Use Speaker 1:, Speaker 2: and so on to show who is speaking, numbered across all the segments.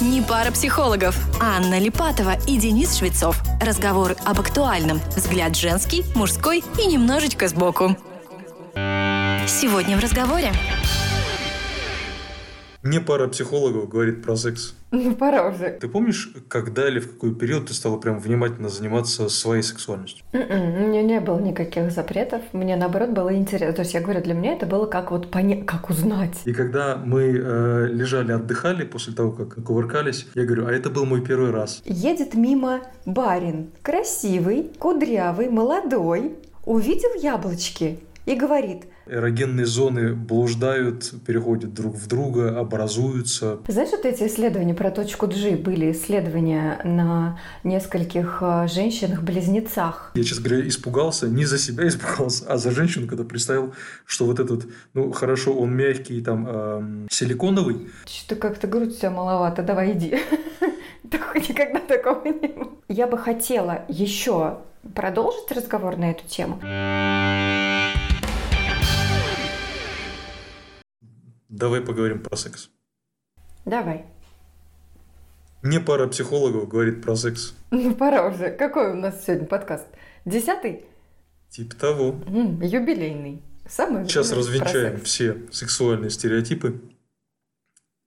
Speaker 1: Не пара психологов. Анна Липатова и Денис Швецов. Разговоры об актуальном. Взгляд женский, мужской и немножечко сбоку. Сегодня в разговоре.
Speaker 2: Мне пара психологов говорит про секс.
Speaker 3: Ну, пора уже.
Speaker 2: Ты помнишь, когда или в какой период ты стала прям внимательно заниматься своей сексуальностью?
Speaker 3: М-м, У меня не было никаких запретов. Мне, наоборот, было интересно. То есть, я говорю, для меня это было как вот понять, как узнать.
Speaker 2: И когда мы э, лежали, отдыхали после того, как кувыркались, я говорю, а это был мой первый раз.
Speaker 3: Едет мимо барин, красивый, кудрявый, молодой, увидел яблочки и говорит,
Speaker 2: Эрогенные зоны блуждают, переходят друг в друга, образуются.
Speaker 3: Знаешь, вот эти исследования про точку G были исследования на нескольких э, женщинах-близнецах.
Speaker 2: Я, честно говоря, испугался, не за себя испугался, а за женщину, когда представил, что вот этот, ну, хорошо, он мягкий, там, эм, силиконовый,
Speaker 3: Что-то как-то грудь у тебя маловато, давай иди. Так Никогда такого не было. Я бы хотела еще продолжить разговор на эту тему.
Speaker 2: Давай поговорим про секс.
Speaker 3: Давай.
Speaker 2: Мне пара психологов говорит про секс.
Speaker 3: Ну, пора уже. Какой у нас сегодня подкаст? Десятый?
Speaker 2: Типа того.
Speaker 3: М, юбилейный. Самый
Speaker 2: Сейчас развенчаем
Speaker 3: секс.
Speaker 2: все сексуальные стереотипы.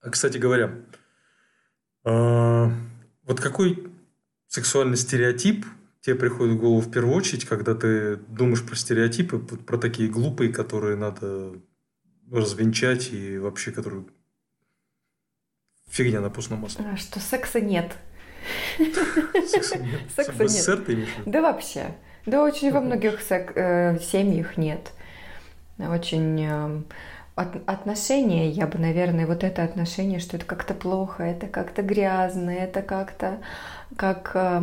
Speaker 2: А, кстати говоря, а, вот какой сексуальный стереотип тебе приходит в голову в первую очередь, когда ты думаешь про стереотипы, про такие глупые, которые надо развенчать и вообще которые фигня на постном масле.
Speaker 3: А, Что секса нет.
Speaker 2: Секса нет.
Speaker 3: Секса нет.
Speaker 2: СССР ты имеешь в виду?
Speaker 3: Да вообще. Да очень во многих э, семьях нет. Очень от- отношения, я бы, наверное, вот это отношение, что это как-то плохо, это как-то грязно, это как-то как э,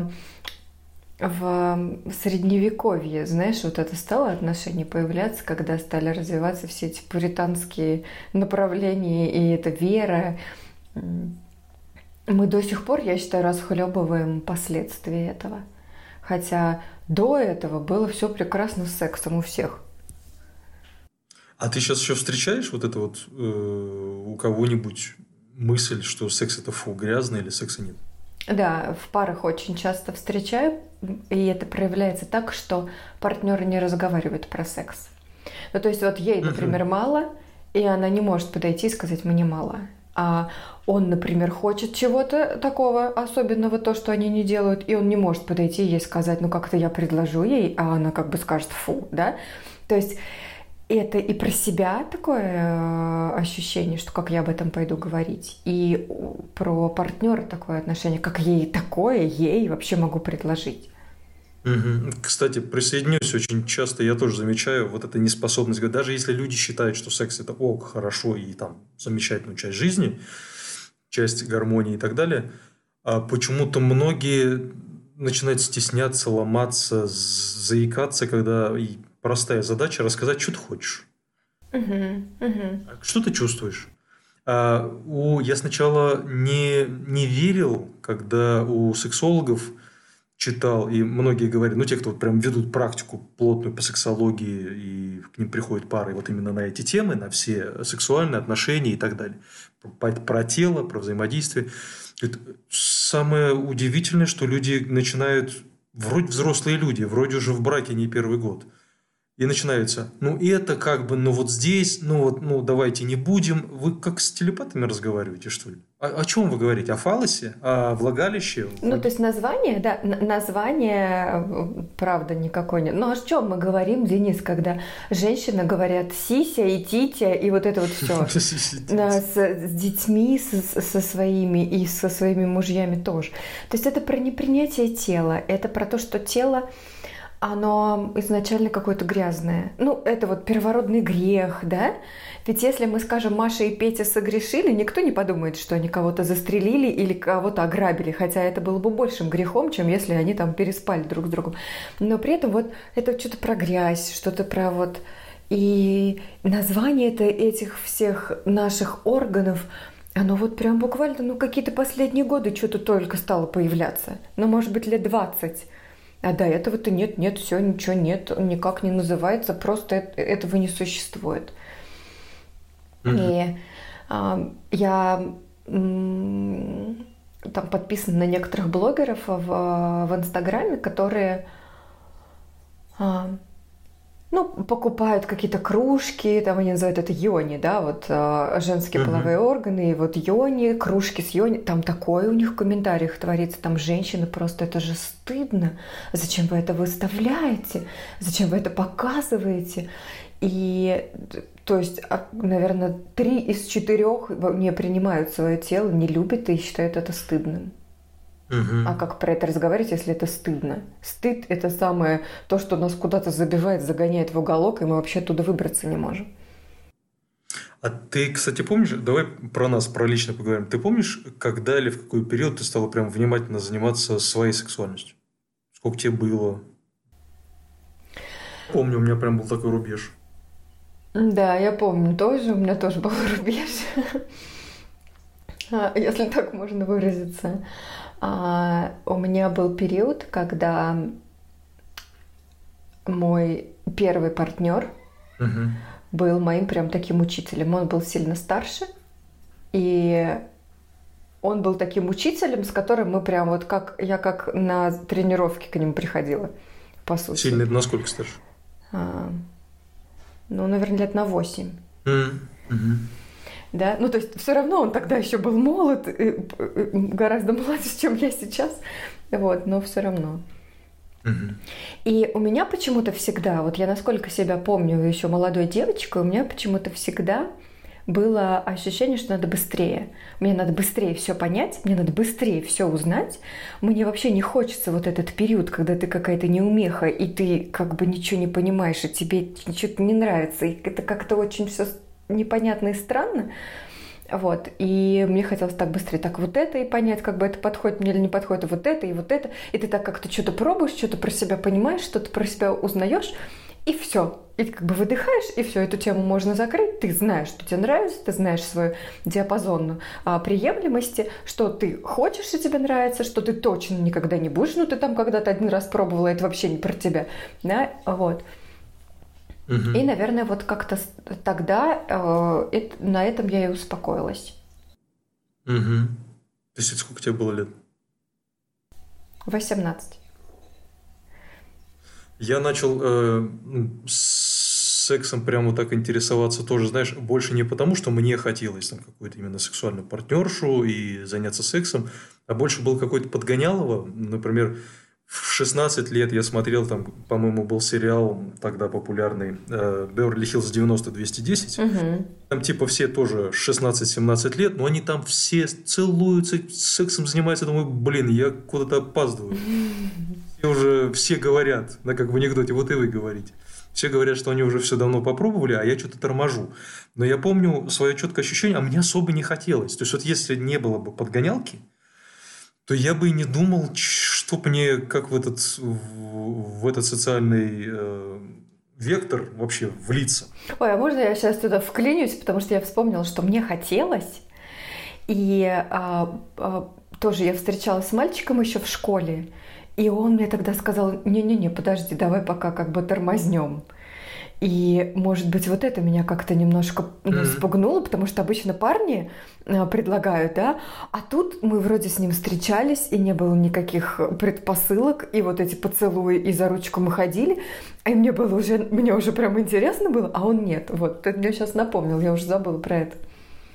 Speaker 3: в средневековье, знаешь, вот это стало отношение появляться, когда стали развиваться все эти пуританские направления, и эта вера. Мы до сих пор, я считаю, расхлебываем последствия этого. Хотя до этого было все прекрасно с сексом у всех.
Speaker 2: А ты сейчас еще встречаешь вот это вот э, у кого-нибудь мысль, что секс это фу, грязно или секса нет?
Speaker 3: Да, в парах очень часто встречаю, и это проявляется так, что партнеры не разговаривают про секс. Ну, то есть вот ей, например, мало, и она не может подойти и сказать «мне мало». А он, например, хочет чего-то такого особенного, то, что они не делают, и он не может подойти и ей сказать, ну как-то я предложу ей, а она как бы скажет «фу», да? То есть это и про себя такое э, ощущение, что как я об этом пойду говорить, и про партнера такое отношение, как ей такое, ей вообще могу предложить.
Speaker 2: Кстати, присоединюсь очень часто, я тоже замечаю вот эта неспособность, даже если люди считают, что секс это ок, хорошо и там замечательную часть жизни, часть гармонии и так далее, а почему-то многие начинают стесняться, ломаться, заикаться, когда простая задача рассказать, что ты хочешь.
Speaker 3: Мгм.
Speaker 2: А Что ты чувствуешь? А, у, я сначала не, не верил, когда у сексологов читал, и многие говорят, ну, те, кто вот прям ведут практику плотную по сексологии, и к ним приходят пары вот именно на эти темы, на все сексуальные отношения и так далее. Про, про тело, про взаимодействие. Говорит, Самое удивительное, что люди начинают, вроде взрослые люди, вроде уже в браке не первый год, и начинаются, ну это как бы, ну вот здесь, ну вот, ну давайте не будем. Вы как с телепатами разговариваете, что ли? О, о чем вы говорите? О фалосе? О влагалище?
Speaker 3: Ну, то есть название, да, название, э, правда, никакой нет. Ну, а о чем мы говорим, Денис, когда женщины говорят сися и титя, и вот это вот все. С, детьми, со своими и со своими мужьями тоже. То есть это про непринятие тела, это про то, что тело, оно изначально какое-то грязное. Ну, это вот первородный грех, да? Ведь если мы скажем, Маша и Петя согрешили, никто не подумает, что они кого-то застрелили или кого-то ограбили, хотя это было бы большим грехом, чем если они там переспали друг с другом. Но при этом вот это что-то про грязь, что-то про вот... И название это этих всех наших органов, оно вот прям буквально, ну, какие-то последние годы что-то только стало появляться. Ну, может быть, лет 20. А до этого-то нет, нет, все, ничего нет, никак не называется, просто эт- этого не существует.
Speaker 2: Мгм.
Speaker 3: И а, я там подписан на некоторых блогеров в, в Инстаграме, которые а, ну, покупают какие-то кружки, там они называют это йони, да, вот э, женские uh-huh. половые органы, и вот йони, кружки с йони, там такое у них в комментариях творится, там женщины просто, это же стыдно, зачем вы это выставляете, зачем вы это показываете, и то есть, а, наверное, три из четырех не принимают свое тело, не любят и считают это стыдным. Угу. А как про это разговаривать, если это стыдно? Стыд – это самое то, что нас куда-то забивает, загоняет в уголок, и мы вообще оттуда выбраться не можем.
Speaker 2: А ты, кстати, помнишь, давай про нас, про лично поговорим. Ты помнишь, когда или в какой период ты стала прям внимательно заниматься своей сексуальностью? Сколько тебе было? Помню, у меня прям был такой рубеж.
Speaker 3: Да, я помню тоже, у меня тоже был рубеж. А, если так можно выразиться. А, у меня был период, когда мой первый партнер угу. был моим прям таким учителем. Он был сильно старше, и он был таким учителем, с которым мы прям вот как я как на тренировке к нему приходила, по сути.
Speaker 2: Сильно насколько старше?
Speaker 3: А, ну, наверное, лет на восемь.
Speaker 2: Mm.
Speaker 3: Да, ну то есть все равно он тогда еще был молод, гораздо младше, чем я сейчас, вот, но все равно. И у меня почему-то всегда, вот я насколько себя помню еще молодой девочкой, у меня почему-то всегда было ощущение, что надо быстрее. Мне надо быстрее все понять, мне надо быстрее все узнать. Мне вообще не хочется вот этот период, когда ты какая-то неумеха, и ты как бы ничего не понимаешь, и тебе что-то не нравится, и это как-то очень все непонятно и странно. Вот, и мне хотелось так быстрее, так вот это и понять, как бы это подходит мне или не подходит, вот это и вот это. И ты так как-то что-то пробуешь, что-то про себя понимаешь, что-то про себя узнаешь, и все. И как бы выдыхаешь, и все, эту тему можно закрыть. Ты знаешь, что тебе нравится, ты знаешь свою диапазон а, приемлемости, что ты хочешь, что тебе нравится, что ты точно никогда не будешь. Ну, ты там когда-то один раз пробовала, это вообще не про тебя. Да, вот. Угу. И, наверное, вот как-то тогда э, это, на этом я и успокоилась.
Speaker 2: Угу. То есть это сколько тебе было лет?
Speaker 3: 18.
Speaker 2: Я начал э, ну, сексом прямо так интересоваться тоже, знаешь, больше не потому, что мне хотелось там какую-то именно сексуальную партнершу и заняться сексом, а больше был какой-то подгонялово. Например, в 16 лет я смотрел, там, по-моему, был сериал тогда популярный «Беверли Хиллз 90-210». Угу. Там типа все тоже 16-17 лет, но они там все целуются, сексом занимаются. Думаю, блин, я куда-то опаздываю. Все уже все говорят, да, как в анекдоте, вот и вы говорите. Все говорят, что они уже все давно попробовали, а я что-то торможу. Но я помню свое четкое ощущение, а мне особо не хотелось. То есть, вот если не было бы подгонялки, то я бы и не думал, что мне как в этот, в этот социальный э, вектор вообще влиться.
Speaker 3: Ой, а можно я сейчас туда вклинюсь, потому что я вспомнила, что мне хотелось, и а, а, тоже я встречалась с мальчиком еще в школе, и он мне тогда сказал, не-не-не, подожди, давай пока как бы тормознем. И, может быть, вот это меня как-то немножко ну, спугнуло, потому что обычно парни э, предлагают, да, а тут мы вроде с ним встречались, и не было никаких предпосылок, и вот эти поцелуи, и за ручку мы ходили, и мне было уже, мне уже прям интересно было, а он нет. Вот, ты мне сейчас напомнил, я уже забыла про это.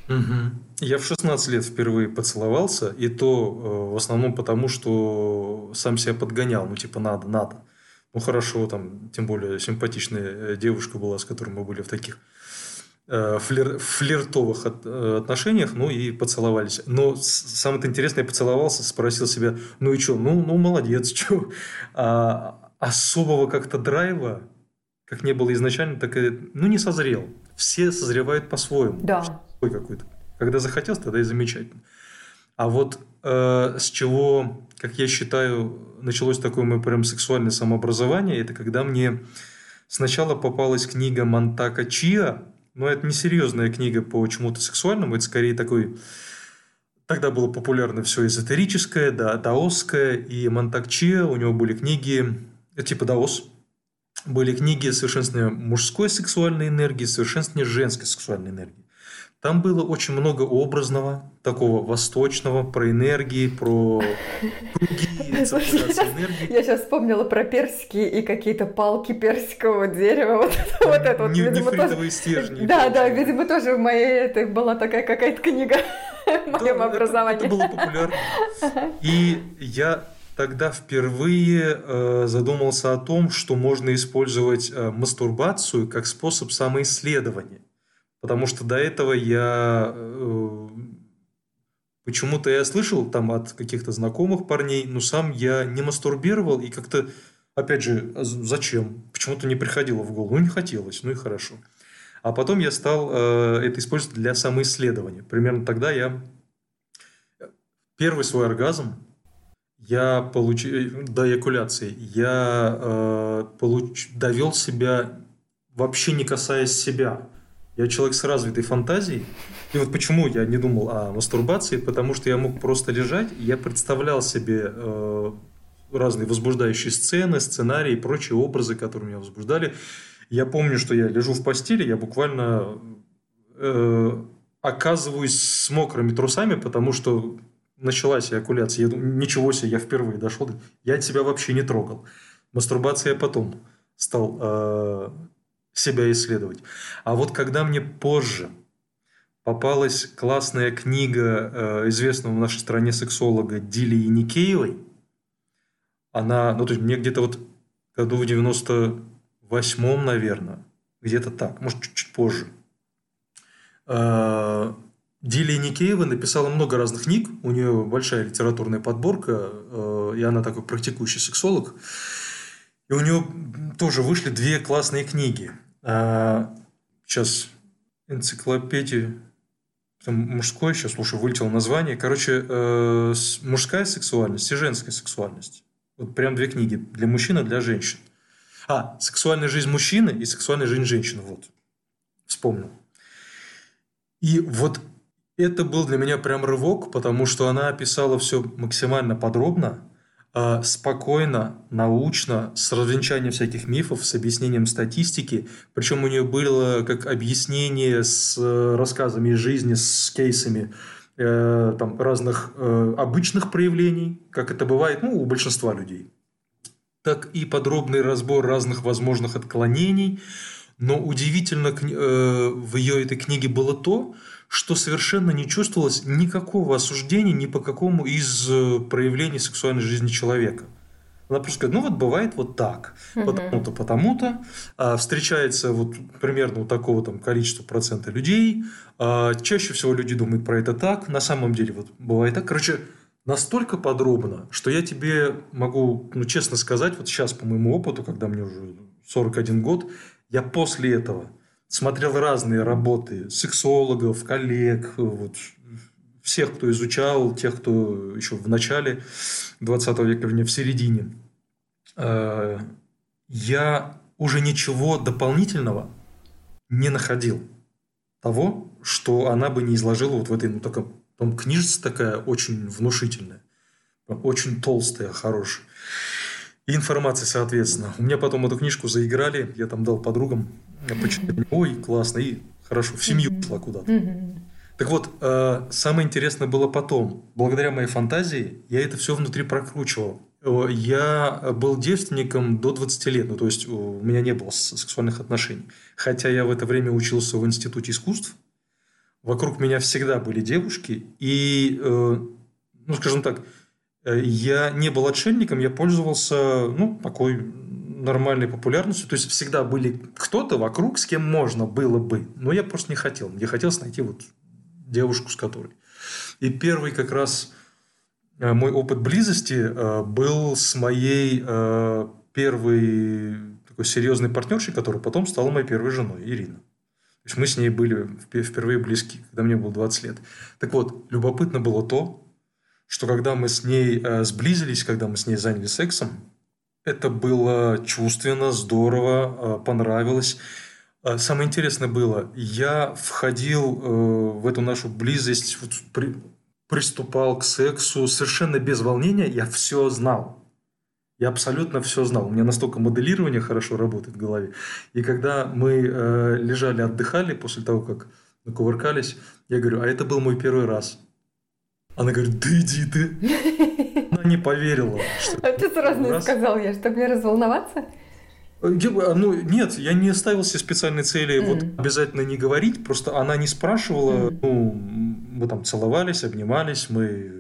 Speaker 2: Угу. Я в 16 лет впервые поцеловался, и то э, в основном потому, что сам себя подгонял, ну типа надо, надо ну хорошо, там, тем более симпатичная э, девушка была, с которой мы были в таких э, флир, флиртовых от, э, отношениях, ну и поцеловались. Но самое интересное, я поцеловался, спросил себя, ну и что, ну, ну молодец, что. А особого как-то драйва, как не было изначально, так и, ну не созрел. Все созревают по-своему.
Speaker 3: Да.
Speaker 2: какой-то. Когда захотел, тогда и замечательно. А вот э, с чего, как я считаю, началось такое мое прям сексуальное самообразование, это когда мне сначала попалась книга Монтака Чиа, но это не серьезная книга по чему-то сексуальному, это скорее такой... Тогда было популярно все эзотерическое, да, даосское, и Монтак Чиа, у него были книги, э, типа даос, были книги совершенствования мужской сексуальной энергии, совершенствования женской сексуальной энергии. Там было очень много образного, такого восточного, про энергии, про круги,
Speaker 3: энергии. Я сейчас вспомнила про персики и какие-то палки персикового дерева. Вот, вот это вот,
Speaker 2: видимо, тоже... стержни.
Speaker 3: Да, да, видимо, тоже в моей это была такая какая-то книга в моем образовании.
Speaker 2: Это было популярно. И я тогда впервые э, задумался о том, что можно использовать э, мастурбацию как способ самоисследования. Потому что до этого я э, почему-то я слышал там от каких-то знакомых парней, но сам я не мастурбировал и как-то, опять же, а зачем? Почему-то не приходило в голову. Ну, не хотелось, ну и хорошо. А потом я стал э, это использовать для самоисследования. Примерно тогда я первый свой оргазм я получил до эякуляции я э, получ, довел себя вообще не касаясь себя. Я человек с развитой фантазией. И вот почему я не думал о мастурбации, потому что я мог просто лежать, я представлял себе э, разные возбуждающие сцены, сценарии и прочие образы, которые меня возбуждали. Я помню, что я лежу в постели, я буквально э, оказываюсь с мокрыми трусами, потому что началась эякуляция. Я думаю, ничего себе, я впервые дошел. Я тебя вообще не трогал. Мастурбация я потом стал э, себя исследовать. А вот когда мне позже попалась классная книга э, известного в нашей стране сексолога Дили Яникеевой, она, ну, то есть мне где-то вот году в 98-м, наверное, где-то так, может, чуть-чуть позже. Э, Дилия Никеева написала много разных книг, у нее большая литературная подборка, э, и она такой практикующий сексолог. И у нее тоже вышли две классные книги – а, сейчас энциклопедию там мужской, сейчас, слушай, вылетело название. Короче, э, мужская сексуальность и женская сексуальность. Вот прям две книги. Для мужчин и для женщин. А, сексуальная жизнь мужчины и сексуальная жизнь женщины. Вот. Вспомнил. И вот это был для меня прям рывок, потому что она описала все максимально подробно. А, спокойно, научно, с развенчанием всяких мифов, с объяснением статистики. Причем у нее было как объяснение с э, рассказами из жизни, с кейсами э, там, разных э, обычных проявлений, как это бывает ну, у большинства людей, так и подробный разбор разных возможных отклонений. Но удивительно в ее этой книге было то, что совершенно не чувствовалось никакого осуждения ни по какому из э, проявлений сексуальной жизни человека. Она просто говорит, ну вот бывает вот так, потому-то, потому-то, а, встречается вот примерно у такого там количества процента людей, а, чаще всего люди думают про это так, на самом деле вот бывает так. Короче, настолько подробно, что я тебе могу, ну честно сказать, вот сейчас по моему опыту, когда мне уже 41 год, я после этого смотрел разные работы сексологов, коллег, вот, всех, кто изучал, тех, кто еще в начале 20 века, вернее, в середине. Э, я уже ничего дополнительного не находил того, что она бы не изложила вот в этой, ну, таком, там книжица такая очень внушительная, очень толстая, хорошая. И информация, соответственно. У меня потом эту книжку заиграли, я там дал подругам, почитали, ой, классно, и хорошо, в семью ушла куда-то. Так вот, э, самое интересное было потом. Благодаря моей фантазии я это все внутри прокручивал. Я был девственником до 20 лет, ну то есть у меня не было сексуальных отношений. Хотя я в это время учился в Институте искусств. Вокруг меня всегда были девушки. И, э, ну скажем так, я не был отшельником, я пользовался, ну, такой нормальной популярностью. То есть, всегда были кто-то вокруг, с кем можно было бы. Но я просто не хотел. Мне хотелось найти вот девушку, с которой. И первый как раз э, мой опыт близости э, был с моей первой такой серьезной партнершей, которая потом стала моей первой женой, Ирина. То есть, мы с ней были впервые близки, когда мне было 20 лет. Так вот, любопытно было то, что когда мы с ней э, сблизились, когда мы с ней занялись сексом, это было чувственно, здорово, э, понравилось. Э, самое интересное было, я входил э, в эту нашу близость, вот, при, приступал к сексу совершенно без волнения, я все знал. Я абсолютно все знал. У меня настолько моделирование хорошо работает в голове. И когда мы э, лежали, отдыхали после того, как накувыркались. Я говорю, а это был мой первый раз. Она говорит, да иди ты. Она не поверила.
Speaker 3: Что а ты сразу не сказал я, чтобы мне разволноваться?
Speaker 2: Э, а, ну, нет, я не ставил себе специальной цели mm. вот обязательно не говорить, просто она не спрашивала, mm. ну, мы там целовались, обнимались, мы...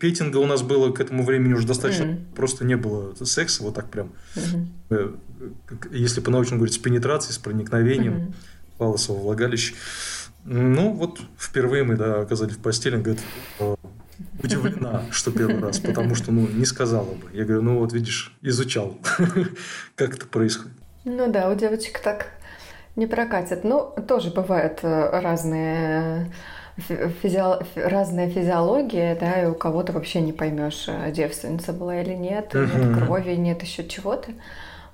Speaker 2: Петинга у нас было к этому времени уже достаточно, mm. просто не было секса вот так прям. Mm-hmm. Если по-научному говорить, с пенетрацией, с проникновением mm-hmm. палосового влагалища. Ну, вот впервые мы, да, оказались в постели, он говорит, удивлена, что первый раз, потому что, ну, не сказала бы. Я говорю, ну, вот видишь, изучал, как это происходит.
Speaker 3: Ну да, у девочек так не прокатит. Ну, тоже бывают э, разные физи... разная физиология, да, и у кого-то вообще не поймешь, э, девственница была или нет, нет крови, нет еще чего-то.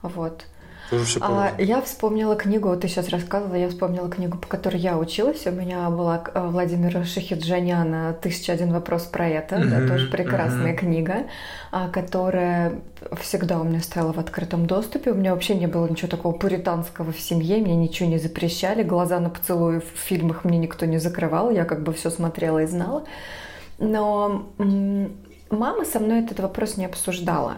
Speaker 3: Вот.
Speaker 2: Тоже все а,
Speaker 3: я вспомнила книгу, вот ты сейчас рассказывала, я вспомнила книгу, по которой я училась. У меня была э, Владимира Шахиджаняна «Тысяча один вопрос про это». Mm-hmm, да, тоже прекрасная mm-hmm. книга, а, которая всегда у меня стояла в открытом доступе. У меня вообще не было ничего такого пуританского в семье, мне ничего не запрещали. Глаза на поцелуи в фильмах мне никто не закрывал, я как бы все смотрела и знала. Но Мама со мной этот вопрос не обсуждала.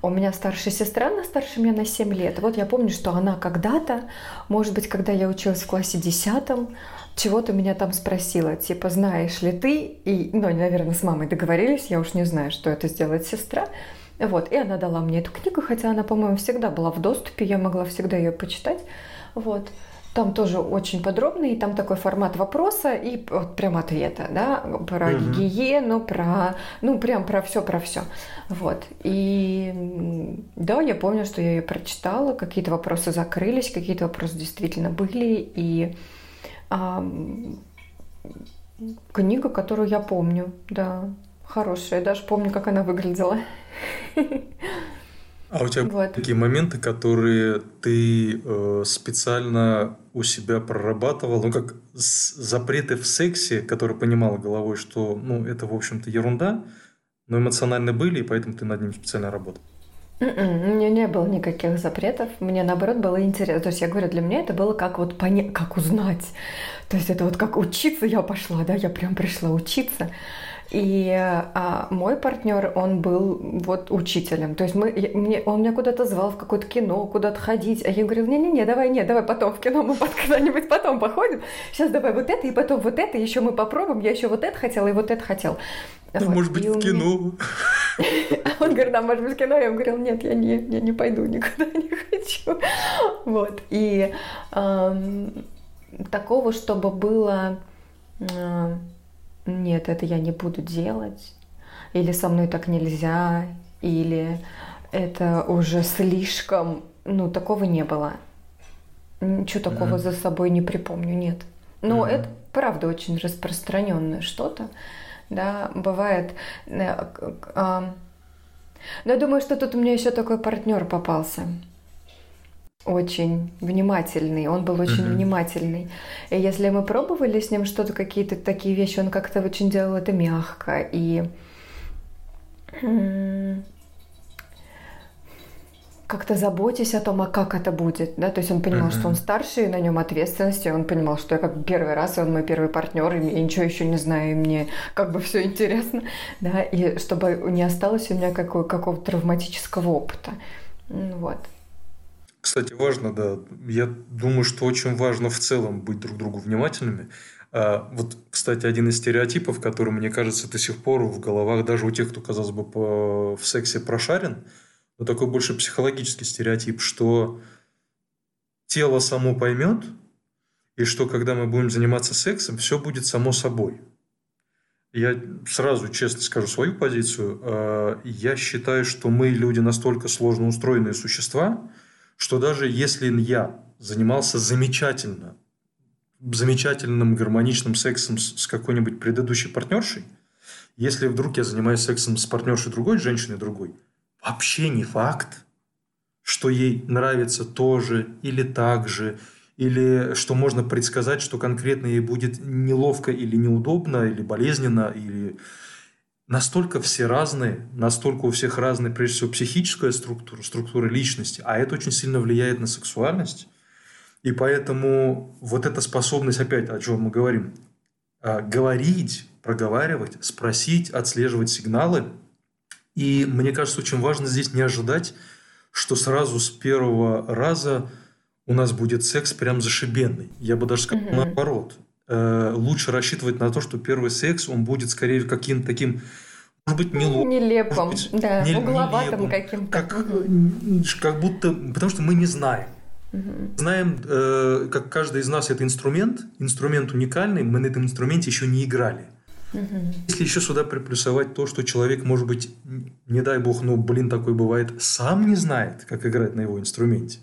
Speaker 3: У меня старшая сестра, она старше меня на 7 лет. Вот я помню, что она когда-то, может быть, когда я училась в классе 10, чего-то меня там спросила, типа, знаешь ли ты, и, ну, наверное, с мамой договорились, я уж не знаю, что это сделает сестра, вот, и она дала мне эту книгу, хотя она, по-моему, всегда была в доступе, я могла всегда ее почитать, вот, там тоже очень подробно, и там такой формат вопроса и вот прям ответа, да, про угу. гигиену, про, ну, прям про все, про все. Вот. И да, я помню, что я ее прочитала, какие-то вопросы закрылись, какие-то вопросы действительно были, и а, книга, которую я помню, да, хорошая, даже помню, как она выглядела.
Speaker 2: А у тебя вот. такие моменты, которые ты э, специально у себя прорабатывал, ну как запреты в сексе, которые понимала головой, что ну это в общем-то ерунда, но эмоционально были, и поэтому ты над ним специально работал.
Speaker 3: У м-м, меня не было никаких запретов, мне наоборот было интересно. То есть я говорю, для меня это было как вот понять, как узнать. То есть это вот как учиться я пошла, да, я прям пришла учиться. И а, мой партнер, он был вот учителем. То есть мы, мне, он меня куда-то звал в какое-то кино, куда-то ходить. А я говорила, не-не-не, давай, нет, давай потом в кино мы когда-нибудь потом походим. Сейчас давай вот это, и потом вот это, еще мы попробуем. Я еще вот это хотела, и вот это хотел.
Speaker 2: Ну, вот. может быть, и в кино.
Speaker 3: Он говорит, да, может быть, в кино. Я ему говорила, нет, я не, я не пойду, никуда не хочу. Вот. И такого, чтобы было нет, это я не буду делать, или со мной так нельзя, или это уже слишком, ну, такого не было. Ничего такого mm-hmm. за собой не припомню, нет. Но mm-hmm. это правда очень распространенное что-то, да, бывает. Э, но я думаю, что тут у меня еще такой партнер попался очень внимательный, он был очень mm-hmm. внимательный. И если мы пробовали с ним что-то, какие-то такие вещи, он как-то очень делал это мягко и как-то заботясь о том, а как это будет, да, то есть он понимал, mm-hmm. что он старше, и на нем ответственность, и он понимал, что я как первый раз, и он мой первый партнер, и я ничего еще не знаю, и мне как бы все интересно, да, и чтобы не осталось у меня какого- какого-то травматического опыта, вот.
Speaker 2: Кстати, важно, да. Я думаю, что очень важно в целом быть друг другу внимательными. А, вот, кстати, один из стереотипов, который, мне кажется, до сих пор в головах даже у тех, кто, казалось бы, по, в сексе прошарен, но такой больше психологический стереотип, что тело само поймет, и что когда мы будем заниматься сексом, все будет само собой. Я сразу честно скажу свою позицию. А, я считаю, что мы люди настолько сложно устроенные существа – что даже если я занимался замечательно, замечательным гармоничным сексом с, какой-нибудь предыдущей партнершей, если вдруг я занимаюсь сексом с партнершей другой, женщиной другой, вообще не факт, что ей нравится то же или так же, или что можно предсказать, что конкретно ей будет неловко или неудобно, или болезненно, или настолько все разные, настолько у всех разная, прежде всего, психическая структура, структура личности, а это очень сильно влияет на сексуальность. И поэтому вот эта способность, опять о чем мы говорим, а, говорить, проговаривать, спросить, отслеживать сигналы. И мне кажется, очень важно здесь не ожидать, что сразу с первого раза у нас будет секс прям зашибенный. Я бы даже сказал угу. наоборот. Э, лучше рассчитывать на то, что первый секс, он будет скорее каким-то таким может быть, неловким.
Speaker 3: Нелепым, быть, да, не, угловатым каким-то.
Speaker 2: Как, угу. как будто... Потому что мы не знаем. Угу. Знаем, э, как каждый из нас это инструмент, инструмент уникальный, мы на этом инструменте еще не играли. Угу. Если еще сюда приплюсовать то, что человек, может быть, не дай бог, ну, блин, такой бывает, сам не знает, как играть на его инструменте.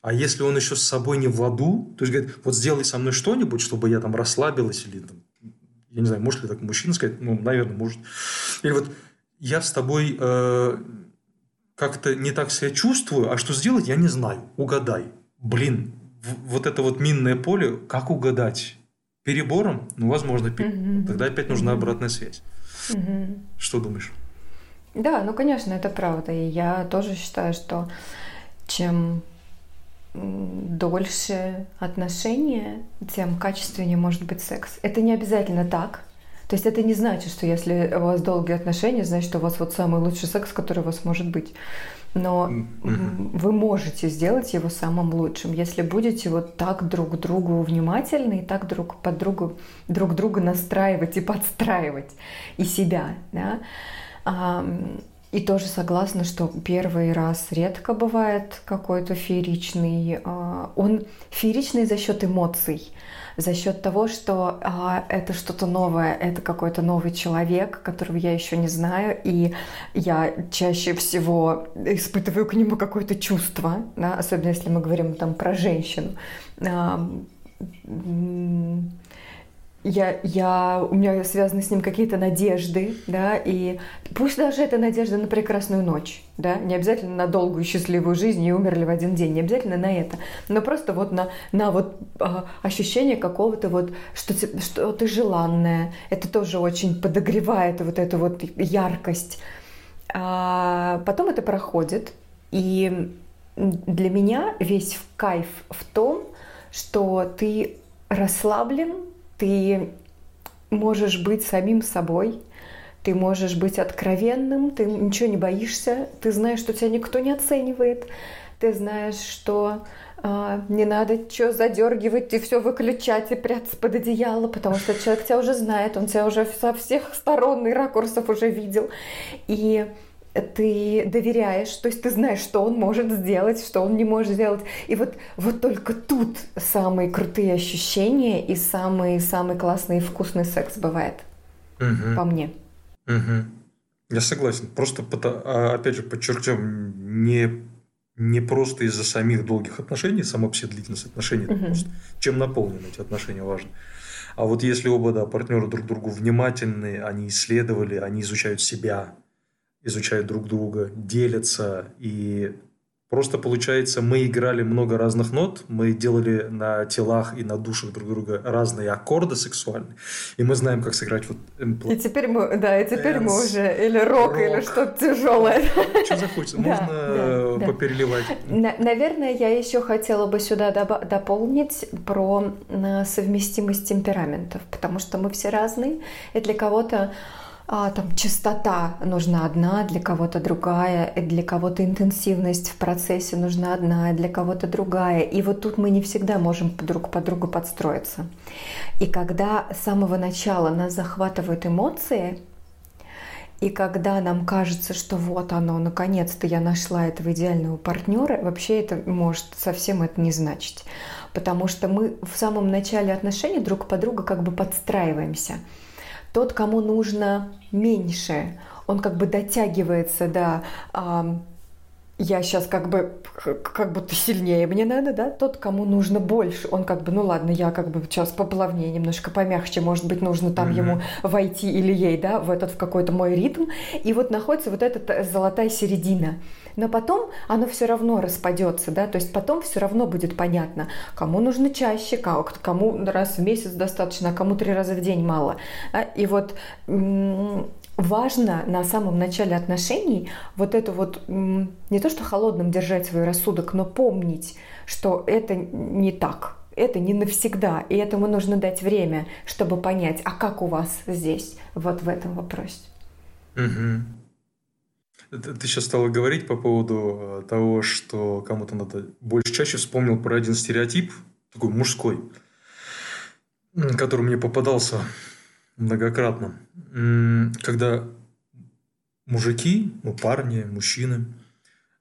Speaker 2: А если он еще с собой не в ладу, то есть говорит, вот сделай со мной что-нибудь, чтобы я там расслабилась или там, я не знаю, может ли так мужчина сказать, ну, наверное, может. Или вот я с тобой э, как-то не так себя чувствую, а что сделать, я не знаю, угадай блин, вот это вот минное поле, как угадать? Перебором? Ну, возможно, пер... угу. тогда опять нужна обратная связь. Угу. Что думаешь?
Speaker 3: Да, ну, конечно, это правда. И я тоже считаю, что чем дольше отношения, тем качественнее может быть секс. Это не обязательно так. То есть это не значит, что если у вас долгие отношения, значит, у вас вот самый лучший секс, который у вас может быть но mm-hmm. вы можете сделать его самым лучшим, если будете вот так друг к другу внимательны и так друг под другу друг друга настраивать и подстраивать и себя, да. И тоже согласна, что первый раз редко бывает какой-то фееричный. А, он фееричный за счет эмоций за счет того, что а, это что-то новое, это какой-то новый человек, которого я еще не знаю, и я чаще всего испытываю к нему какое-то чувство, да, особенно если мы говорим там про женщину. Я, я, у меня связаны с ним какие-то надежды, да, и пусть даже это надежда на прекрасную ночь, да, не обязательно на долгую счастливую жизнь и умерли в один день, не обязательно на это, но просто вот на, на вот а, ощущение какого-то вот, что, что ты желанное, это тоже очень подогревает вот эту вот яркость. А потом это проходит, и для меня весь кайф в том, что ты расслаблен, ты можешь быть самим собой, ты можешь быть откровенным, ты ничего не боишься, ты знаешь, что тебя никто не оценивает, ты знаешь, что э, не надо что задергивать и все выключать и прятаться под одеяло, потому что человек тебя уже знает, он тебя уже со всех сторон и ракурсов уже видел. И ты доверяешь, то есть ты знаешь, что он может сделать, что он не может сделать. И вот, вот только тут самые крутые ощущения и самый-самый классный и вкусный секс бывает. Угу. По мне.
Speaker 2: Угу. Я согласен. Просто, а, опять же, подчеркнем, не, не просто из-за самих долгих отношений, сама все длительность отношений, угу. просто, чем наполнены эти отношения важно. А вот если оба да, партнеры друг другу внимательны, они исследовали, они изучают себя, изучают друг друга, делятся. И просто получается, мы играли много разных нот, мы делали на телах и на душах друг друга разные аккорды сексуальные, и мы знаем, как сыграть вот...
Speaker 3: И теперь мы, да, и теперь Dance, мы уже или рок, рок. или что-то тяжелое.
Speaker 2: Что захочется, можно да, попереливать.
Speaker 3: Наверное, я еще хотела бы сюда дополнить про совместимость темпераментов, потому что мы все разные, и для кого-то а, там частота нужна одна, для кого-то другая, для кого-то интенсивность в процессе нужна одна, для кого-то другая. И вот тут мы не всегда можем друг под друга подстроиться. И когда с самого начала нас захватывают эмоции, и когда нам кажется, что вот оно, наконец-то я нашла этого идеального партнера, вообще это может совсем это не значить. Потому что мы в самом начале отношений друг под друга как бы подстраиваемся – тот, кому нужно меньше, он как бы дотягивается до я сейчас как бы как будто сильнее мне надо, да, тот, кому нужно больше, он как бы, ну ладно, я как бы сейчас поплавнее, немножко помягче, может быть, нужно там mm-hmm. ему войти или ей, да, в этот в какой-то мой ритм, и вот находится вот эта золотая середина. Но потом оно все равно распадется, да, то есть потом все равно будет понятно, кому нужно чаще, кому раз в месяц достаточно, а кому три раза в день мало. И вот важно на самом начале отношений вот это вот не то что холодным держать свой рассудок, но помнить, что это не так, это не навсегда, и этому нужно дать время, чтобы понять, а как у вас здесь, вот в этом вопросе.
Speaker 2: Угу. Ты сейчас стала говорить по поводу э, того, что кому-то надо больше чаще вспомнил про один стереотип, такой мужской, который мне попадался многократно. Когда мужики, ну, парни, мужчины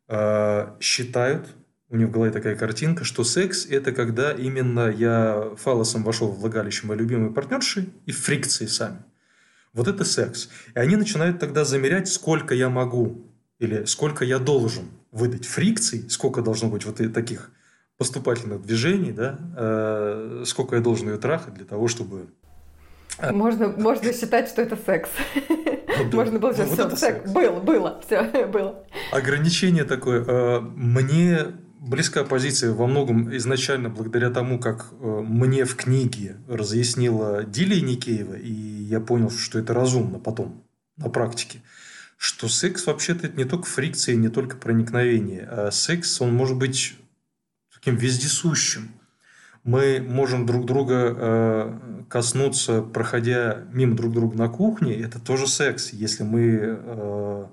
Speaker 2: э, считают, у них в голове такая картинка, что секс – это когда именно я фалосом вошел в влагалище моей любимой партнерши и фрикции сами – вот это секс. И они начинают тогда замерять, сколько я могу или сколько я должен выдать фрикций, сколько должно быть вот таких поступательных движений, да, э, сколько я должен ее трахать для того, чтобы...
Speaker 3: Можно, можно считать, что это секс. Ну, да. Можно было ну, вот все, секс. Было, было, все, было.
Speaker 2: Ограничение такое. Э, мне близкая позиция во многом изначально благодаря тому, как э, мне в книге разъяснила Дилия Никеева, и я понял, что это разумно потом на практике, что секс вообще-то это не только фрикция, не только проникновение, а секс, он может быть таким вездесущим. Мы можем друг друга э, коснуться, проходя мимо друг друга на кухне, это тоже секс, если мы э,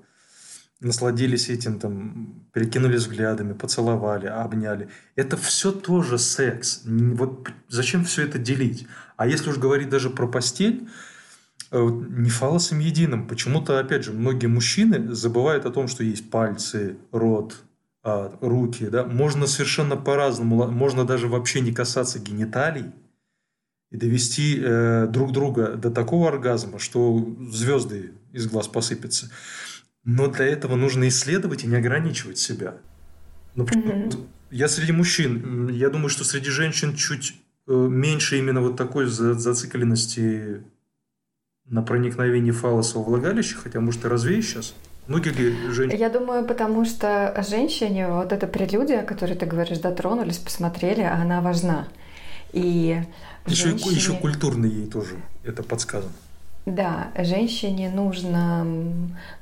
Speaker 2: насладились этим, там, перекинулись взглядами, поцеловали, обняли. Это все тоже секс. Вот зачем все это делить? А если уж говорить даже про постель, э, не фалосом единым. Почему-то, опять же, многие мужчины забывают о том, что есть пальцы, рот, руки. Да? Можно совершенно по-разному. Можно даже вообще не касаться гениталий и довести э, друг друга до такого оргазма, что звезды из глаз посыпятся. Но для этого нужно исследовать и не ограничивать себя. Ну, mm-hmm. Я среди мужчин, я думаю, что среди женщин чуть э, меньше именно вот такой зацикленности на проникновении фалоса во влагалище, хотя, может, и развею сейчас. Многие ли женщины?
Speaker 3: Я думаю, потому что женщине вот эта прелюдия, о которой ты говоришь, дотронулись, посмотрели, она важна. И
Speaker 2: еще, женщине... еще культурно ей тоже это подсказано.
Speaker 3: Да, женщине нужно,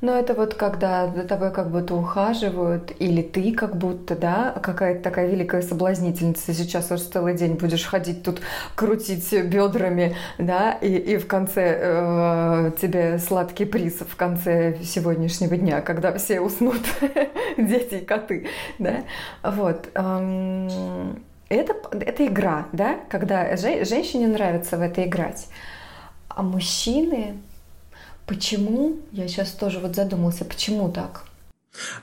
Speaker 3: ну это вот когда за тобой как будто ухаживают, или ты как будто, да, какая-то такая великая соблазнительница, сейчас уж целый день будешь ходить тут, крутить бедрами, да, и, и в конце э, тебе сладкий приз в конце сегодняшнего дня, когда все уснут, дети и коты, да, вот. Это, это игра, да, когда женщине нравится в это играть. А мужчины, почему? Я сейчас тоже вот задумался, почему так?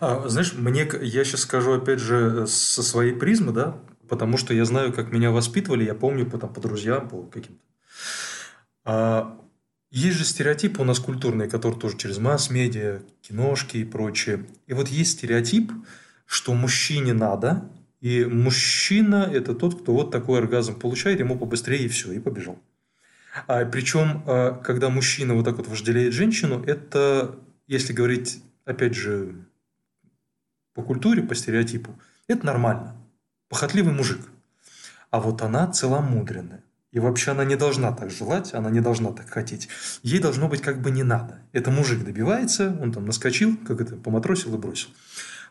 Speaker 2: А, знаешь, мне, я сейчас скажу опять же со своей призмы, да, потому что я знаю, как меня воспитывали, я помню по, там, по друзьям, по каким-то. А, есть же стереотипы у нас культурные, которые тоже через масс-медиа, киношки и прочее. И вот есть стереотип, что мужчине надо, и мужчина – это тот, кто вот такой оргазм получает, ему побыстрее и все, и побежал. А, причем, а, когда мужчина вот так вот вожделеет женщину, это, если говорить, опять же, по культуре, по стереотипу, это нормально. Похотливый мужик. А вот она целомудренная. И вообще она не должна так желать, она не должна так хотеть. Ей должно быть как бы не надо. Это мужик добивается, он там наскочил, как это, поматросил и бросил.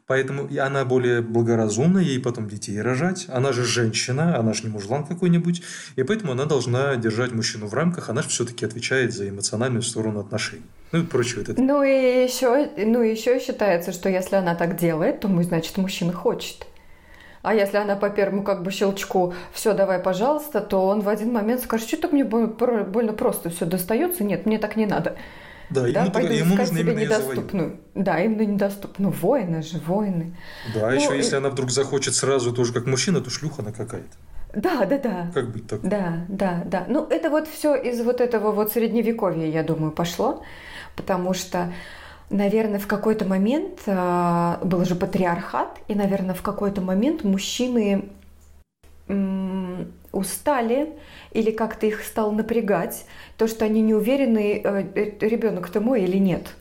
Speaker 2: Поэтому и она более благоразумна, ей потом детей рожать. Она же женщина, она же не мужлан какой-нибудь. И поэтому она должна держать мужчину в рамках. Она же все-таки отвечает за эмоциональную сторону отношений. Ну и прочее. Вот это.
Speaker 3: Ну и еще, ну еще считается, что если она так делает, то, мы, значит, мужчина хочет. А если она по первому как бы щелчку все, давай, пожалуйста, то он в один момент скажет, что так мне больно просто все достается, нет, мне так не надо.
Speaker 2: Да, да, пойду ему нужно именно
Speaker 3: недоступную. Да, именно недоступную. Воины же, воины.
Speaker 2: Да, ну, еще если и... она вдруг захочет сразу тоже как мужчина, то шлюха она какая-то.
Speaker 3: Да, да, да.
Speaker 2: Как быть так?
Speaker 3: Да, да, да. Ну, это вот все из вот этого вот средневековья, я думаю, пошло, потому что, наверное, в какой-то момент э, был же патриархат, и, наверное, в какой-то момент мужчины устали или как-то их стал напрягать, то, что они не уверены, э, э, ребенок-то мой или нет.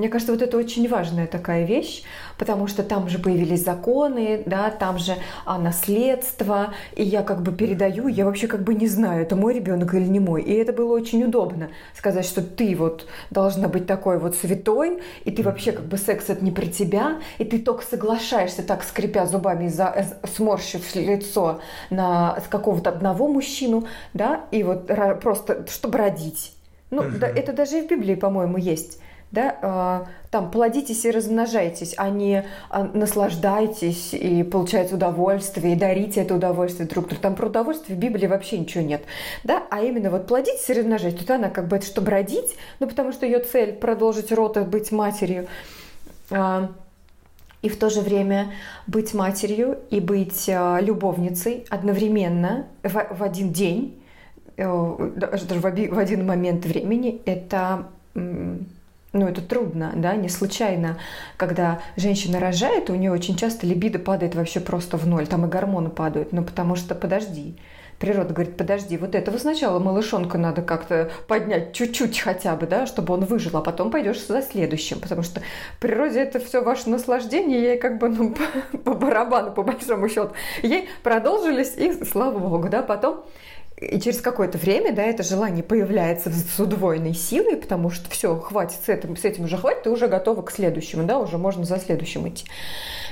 Speaker 3: Мне кажется, вот это очень важная такая вещь, потому что там же появились законы, да, там же а, наследство, и я как бы передаю, я вообще как бы не знаю, это мой ребенок или не мой. И это было очень удобно сказать, что ты вот должна быть такой вот святой, и ты вообще как бы секс это не про тебя, и ты только соглашаешься так, скрипя зубами, за, э, сморщив лицо на какого-то одного мужчину, да, и вот просто, чтобы родить. Ну, uh-huh. да, это даже и в Библии, по-моему, есть да, а, там плодитесь и размножайтесь, а не а, наслаждайтесь и получайте удовольствие, и дарите это удовольствие друг другу. Там про удовольствие в Библии вообще ничего нет, да, а именно вот плодитесь и размножайтесь. Тут она как бы это чтобы родить, ну потому что ее цель продолжить род и быть матерью. А, и в то же время быть матерью и быть любовницей одновременно в, один день, э, даже в один момент времени, это ну, это трудно, да, не случайно, когда женщина рожает, у нее очень часто либидо падает вообще просто в ноль, там и гормоны падают, ну, потому что, подожди, природа говорит, подожди, вот этого сначала малышонка надо как-то поднять чуть-чуть хотя бы, да, чтобы он выжил, а потом пойдешь за следующим, потому что в природе это все ваше наслаждение, ей как бы, ну, по, по барабану, по большому счету, ей продолжились, и слава богу, да, потом и через какое-то время, да, это желание появляется с удвоенной силой, потому что все, хватит с этим, с этим уже хватит, ты уже готова к следующему, да, уже можно за следующим идти.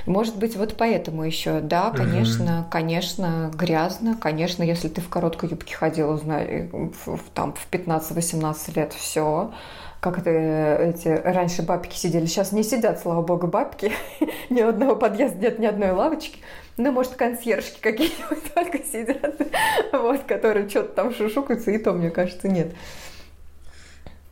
Speaker 3: Может быть, вот поэтому еще, да, конечно, угу. конечно, грязно, конечно, если ты в короткой юбке ходила, знаю, в, там в 15-18 лет, все, как это эти раньше бабки сидели, сейчас не сидят, слава богу, бабки, ни одного подъезда нет, ни одной лавочки. Ну, может, консьержки какие-нибудь только сидят, вот, которые что-то там шушукаются, и то, мне кажется, нет.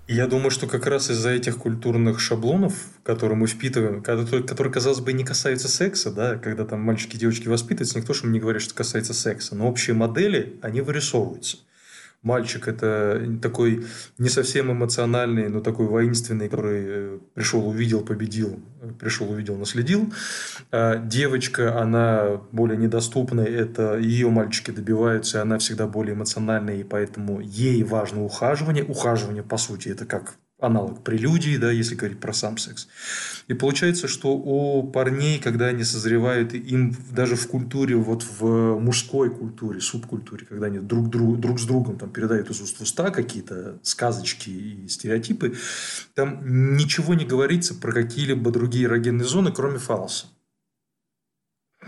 Speaker 2: Я думаю, что как раз из-за этих культурных шаблонов, которые мы впитываем, которые, которые, казалось бы, не касаются секса, да, когда там мальчики и девочки воспитываются, никто же не говорит, что касается секса, но общие модели, они вырисовываются мальчик это такой не совсем эмоциональный, но такой воинственный, который э, пришел, увидел, победил, пришел, увидел, наследил. А девочка, она более недоступная, это ее мальчики добиваются, и она всегда более эмоциональная, и поэтому ей важно ухаживание. Ухаживание, по сути, это как аналог прелюдии, да, если говорить про сам секс. И получается, что у парней, когда они созревают, им даже в культуре, вот в мужской культуре, субкультуре, когда они друг, друг, друг с другом там, передают из уст в уста какие-то сказочки и стереотипы, там ничего не говорится про какие-либо другие эрогенные зоны, кроме фалоса.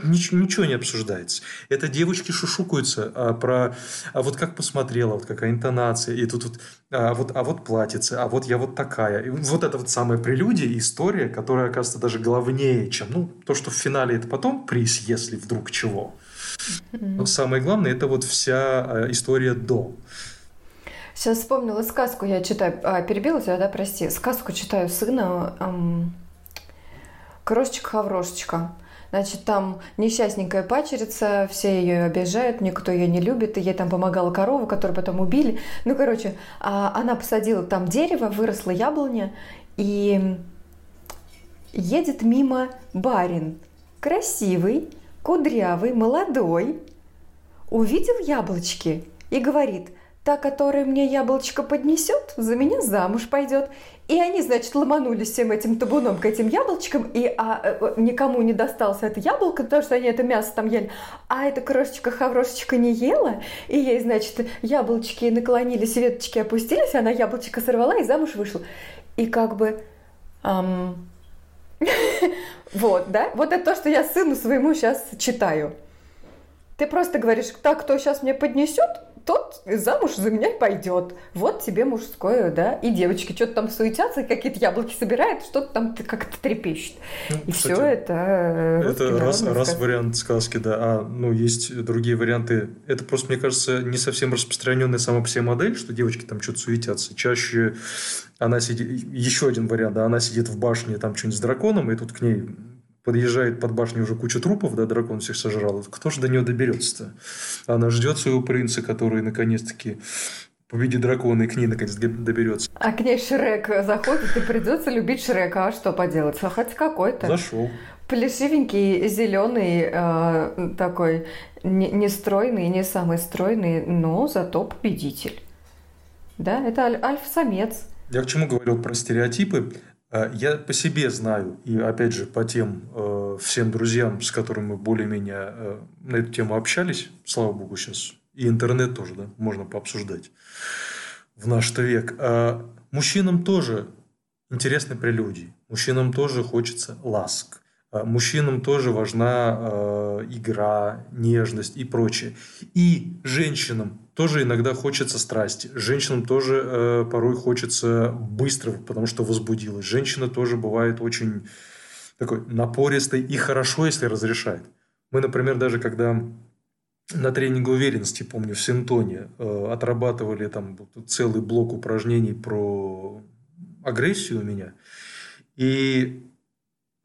Speaker 2: Ничего, ничего не обсуждается. Это девочки шушукаются а, про, а вот как посмотрела, вот какая интонация, и тут вот, а вот, а вот платьице, а вот я вот такая. И вот это вот самая прелюдия, история, которая, оказывается, даже главнее, чем ну, то, что в финале это потом приз, если вдруг чего. Но самое главное, это вот вся а, история до.
Speaker 3: Сейчас вспомнила сказку, я читаю, а, перебила тебя, да, прости. Сказку читаю сына, эм, Крошечка-хаврошечка. Значит, там несчастненькая пачерица, все ее обижают, никто ее не любит, и ей там помогала корова, которую потом убили. Ну, короче, а, она посадила там дерево, выросла яблоня, и едет мимо барин. Красивый, кудрявый, молодой. Увидел яблочки и говорит, та, которая мне яблочко поднесет, за меня замуж пойдет. И они, значит, ломанулись всем этим табуном к этим яблочкам, и а, э, никому не досталось это яблоко, потому что они это мясо там ели. А эта крошечка-хаврошечка не ела, и ей, значит, яблочки наклонились, веточки опустились, она яблочко сорвала и замуж вышла. И как бы... Вот, да? Вот это то, что я сыну своему сейчас читаю. Ты просто говоришь, так, кто сейчас мне поднесет, тот замуж за меня пойдет. Вот тебе мужское, да. И девочки что-то там суетятся, какие-то яблоки собирают, что-то там как-то трепещет. Ну, и кстати, все это...
Speaker 2: Это раз, раз вариант сказки, да. А, ну, есть другие варианты. Это просто, мне кажется, не совсем распространенная сама по себе модель, что девочки там что-то суетятся. Чаще она сидит... Еще один вариант, да, она сидит в башне там что-нибудь с драконом, и тут к ней подъезжает под башню уже куча трупов, да, дракон всех сожрал. Кто же до нее доберется-то? Она ждет своего принца, который наконец-таки победит дракона и к ней наконец доберется.
Speaker 3: А к ней Шрек заходит, и придется любить Шрека. А что поделать? А хоть какой-то.
Speaker 2: Зашел.
Speaker 3: Плешивенький, зеленый, э, такой не, не стройный, не самый стройный, но зато победитель. Да, это аль- альф-самец.
Speaker 2: Я к чему говорил про стереотипы? А, я по себе знаю, и опять же по тем э, всем друзьям, с которыми мы более-менее э, на эту тему общались, слава богу, сейчас и интернет тоже, да, можно пообсуждать в наш век. А мужчинам тоже интересны прелюдии, мужчинам тоже хочется ласк, мужчинам тоже важна э, игра, нежность и прочее. И женщинам тоже иногда хочется страсти. Женщинам тоже э, порой хочется быстрого, потому что возбудилась. Женщина тоже бывает очень такой напористой и хорошо, если разрешает. Мы, например, даже когда на тренинге уверенности, помню, в Синтоне э, отрабатывали там целый блок упражнений про агрессию у меня. И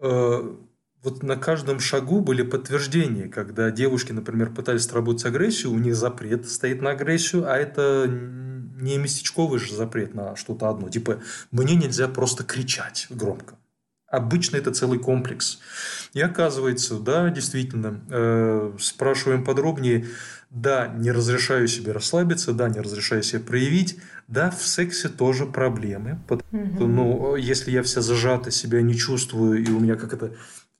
Speaker 2: э, вот на каждом шагу были подтверждения, когда девушки, например, пытались отработать агрессию, у них запрет стоит на агрессию, а это не местечковый же запрет на что-то одно. Типа, мне нельзя просто кричать громко. Обычно это целый комплекс. И оказывается, да, действительно, э, спрашиваем подробнее, да, не разрешаю себе расслабиться, да, не разрешаю себе проявить, да, в сексе тоже проблемы. Потому, угу. Ну, если я вся зажата, себя не чувствую, и у меня как это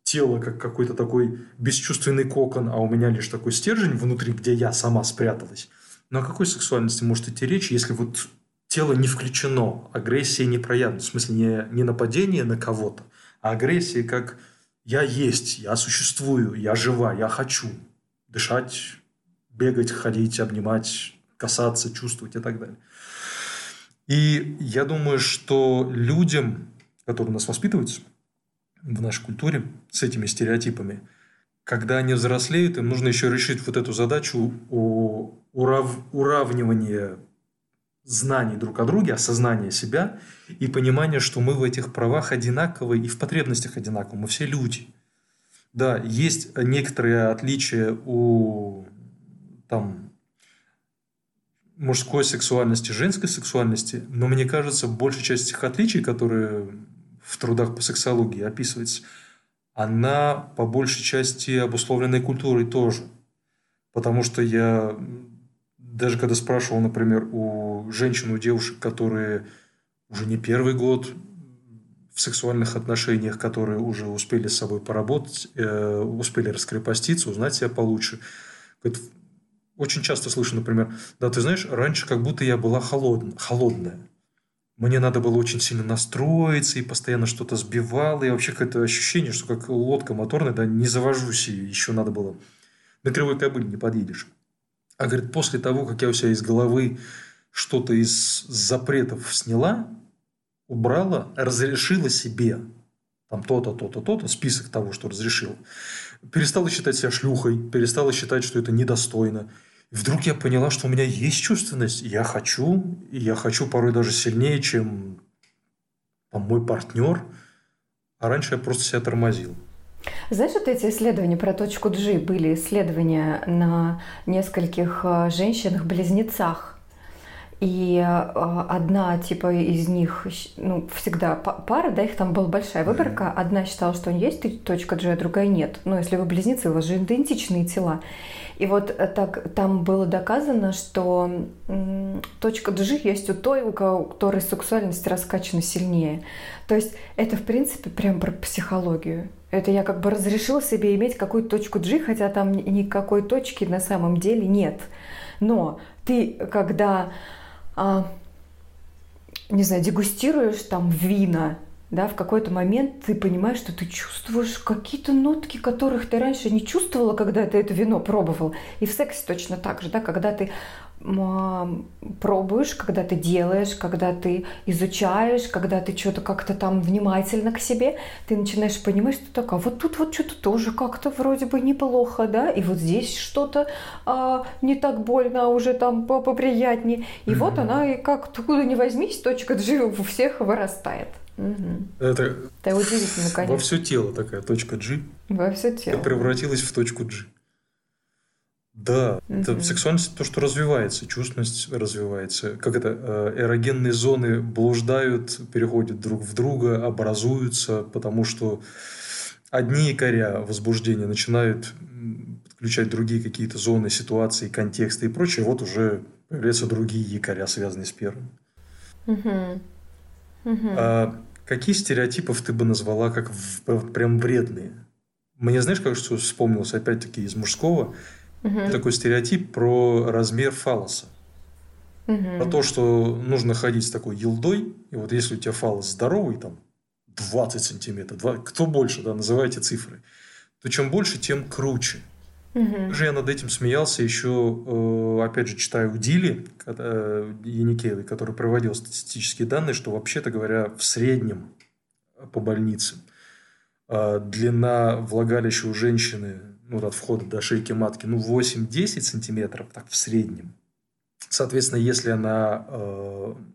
Speaker 2: тело как какой-то такой бесчувственный кокон, а у меня лишь такой стержень внутри, где я сама спряталась. Но о какой сексуальности может идти речь, если вот тело не включено, агрессия не проявлена, в смысле не, не нападение на кого-то, а агрессия как я есть, я существую, я жива, я хочу дышать, бегать, ходить, обнимать, касаться, чувствовать и так далее. И я думаю, что людям, которые у нас воспитываются, в нашей культуре с этими стереотипами. Когда они взрослеют, им нужно еще решить вот эту задачу о урав... уравнивания знаний друг о друге, осознания себя и понимания, что мы в этих правах одинаковые и в потребностях одинаковые. Мы все люди. Да, есть некоторые отличия у там, мужской сексуальности, женской сексуальности, но мне кажется, большая часть этих отличий, которые в трудах по сексологии описывается, она по большей части обусловленной культурой тоже. Потому что я даже когда спрашивал, например, у женщин, у девушек, которые уже не первый год в сексуальных отношениях, которые уже успели с собой поработать, э, успели раскрепоститься, узнать себя получше. Очень часто слышу, например, да, ты знаешь, раньше как будто я была холодная. холодная мне надо было очень сильно настроиться и постоянно что-то сбивало. И вообще какое-то ощущение, что как лодка моторная, да, не завожусь, и еще надо было. На кривой кобыле не подъедешь. А говорит, после того, как я у себя из головы что-то из запретов сняла, убрала, разрешила себе там то-то, то-то, то-то, список того, что разрешила, перестала считать себя шлюхой, перестала считать, что это недостойно вдруг я поняла, что у меня есть чувственность. Я хочу, и я хочу порой даже сильнее, чем мой партнер. А раньше я просто себя тормозил.
Speaker 3: Знаешь, вот эти исследования про точку G были исследования на нескольких э, женщинах-близнецах. И э, одна типа из них, ну, всегда пара, да, их там была большая выборка. Одна считала, что у нее есть точка G, а другая нет. Но если вы близнецы, у вас же идентичные тела. И вот э, так там было доказано, что точка G есть у той, у которой сексуальность раскачана сильнее. То есть это, в принципе, прям про психологию. Это я как бы разрешила себе иметь какую-то точку G, хотя там никакой точки на самом деле нет. Но ты, когда, а, не знаю, дегустируешь там вина, да, в какой-то момент ты понимаешь, что ты чувствуешь какие-то нотки, которых ты раньше не чувствовала, когда ты это вино пробовал. И в сексе точно так же, да, когда ты пробуешь, когда ты делаешь, когда ты изучаешь, когда ты что-то как-то там внимательно к себе, ты начинаешь понимать, что так, а вот тут вот что-то тоже как-то вроде бы неплохо, да, и вот здесь что-то а, не так больно, а уже там поприятнее. И mm-hmm. вот она, и как откуда ни возьмись, точка G у всех вырастает.
Speaker 2: Угу. Это, это удивительно, конечно. Во все тело такая точка G.
Speaker 3: Во все тело.
Speaker 2: Это превратилась в точку G. Да, угу. это сексуальность то, что развивается, чувственность развивается. Как это, э, эрогенные зоны блуждают, переходят друг в друга, образуются, потому что одни якоря возбуждения начинают подключать другие какие-то зоны, ситуации, контексты и прочее, вот уже появляются другие якоря, связанные с первым. Угу. Угу. А, Какие стереотипов ты бы назвала как в, прям вредные? Мне знаешь, как что вспомнилось опять-таки из мужского? Угу. Такой стереотип про размер фалоса. Угу. Про то, что нужно ходить с такой елдой, и вот если у тебя фалос здоровый, там 20 сантиметров, 20, кто больше, да, называйте цифры, то чем больше, тем круче. Угу. Также я над этим смеялся еще, э, опять же, читаю у Дили э, Яникеевой, который проводил статистические данные, что, вообще-то говоря, в среднем по больнице э, длина влагалища у женщины ну, от входа до шейки матки, ну, 8-10 сантиметров, так, в среднем. Соответственно, если она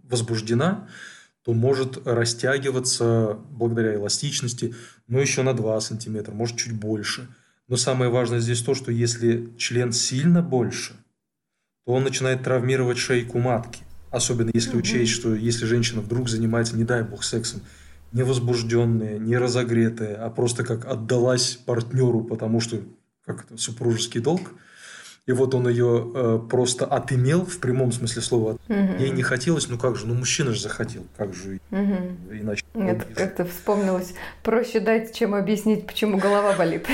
Speaker 2: возбуждена, то может растягиваться благодаря эластичности, ну, еще на 2 сантиметра, может, чуть больше – но самое важное здесь то, что если член сильно больше, то он начинает травмировать шейку матки. Особенно если угу. учесть, что если женщина вдруг занимается, не дай бог, сексом, не возбужденная, не разогретая, а просто как отдалась партнеру, потому что как это, супружеский долг – и вот он ее э, просто отымел в прямом смысле слова. Угу. Ей не хотелось, ну как же, ну мужчина же захотел, как же угу. иначе.
Speaker 3: Нет, как-то вспомнилось, проще дать, чем объяснить, почему голова болит.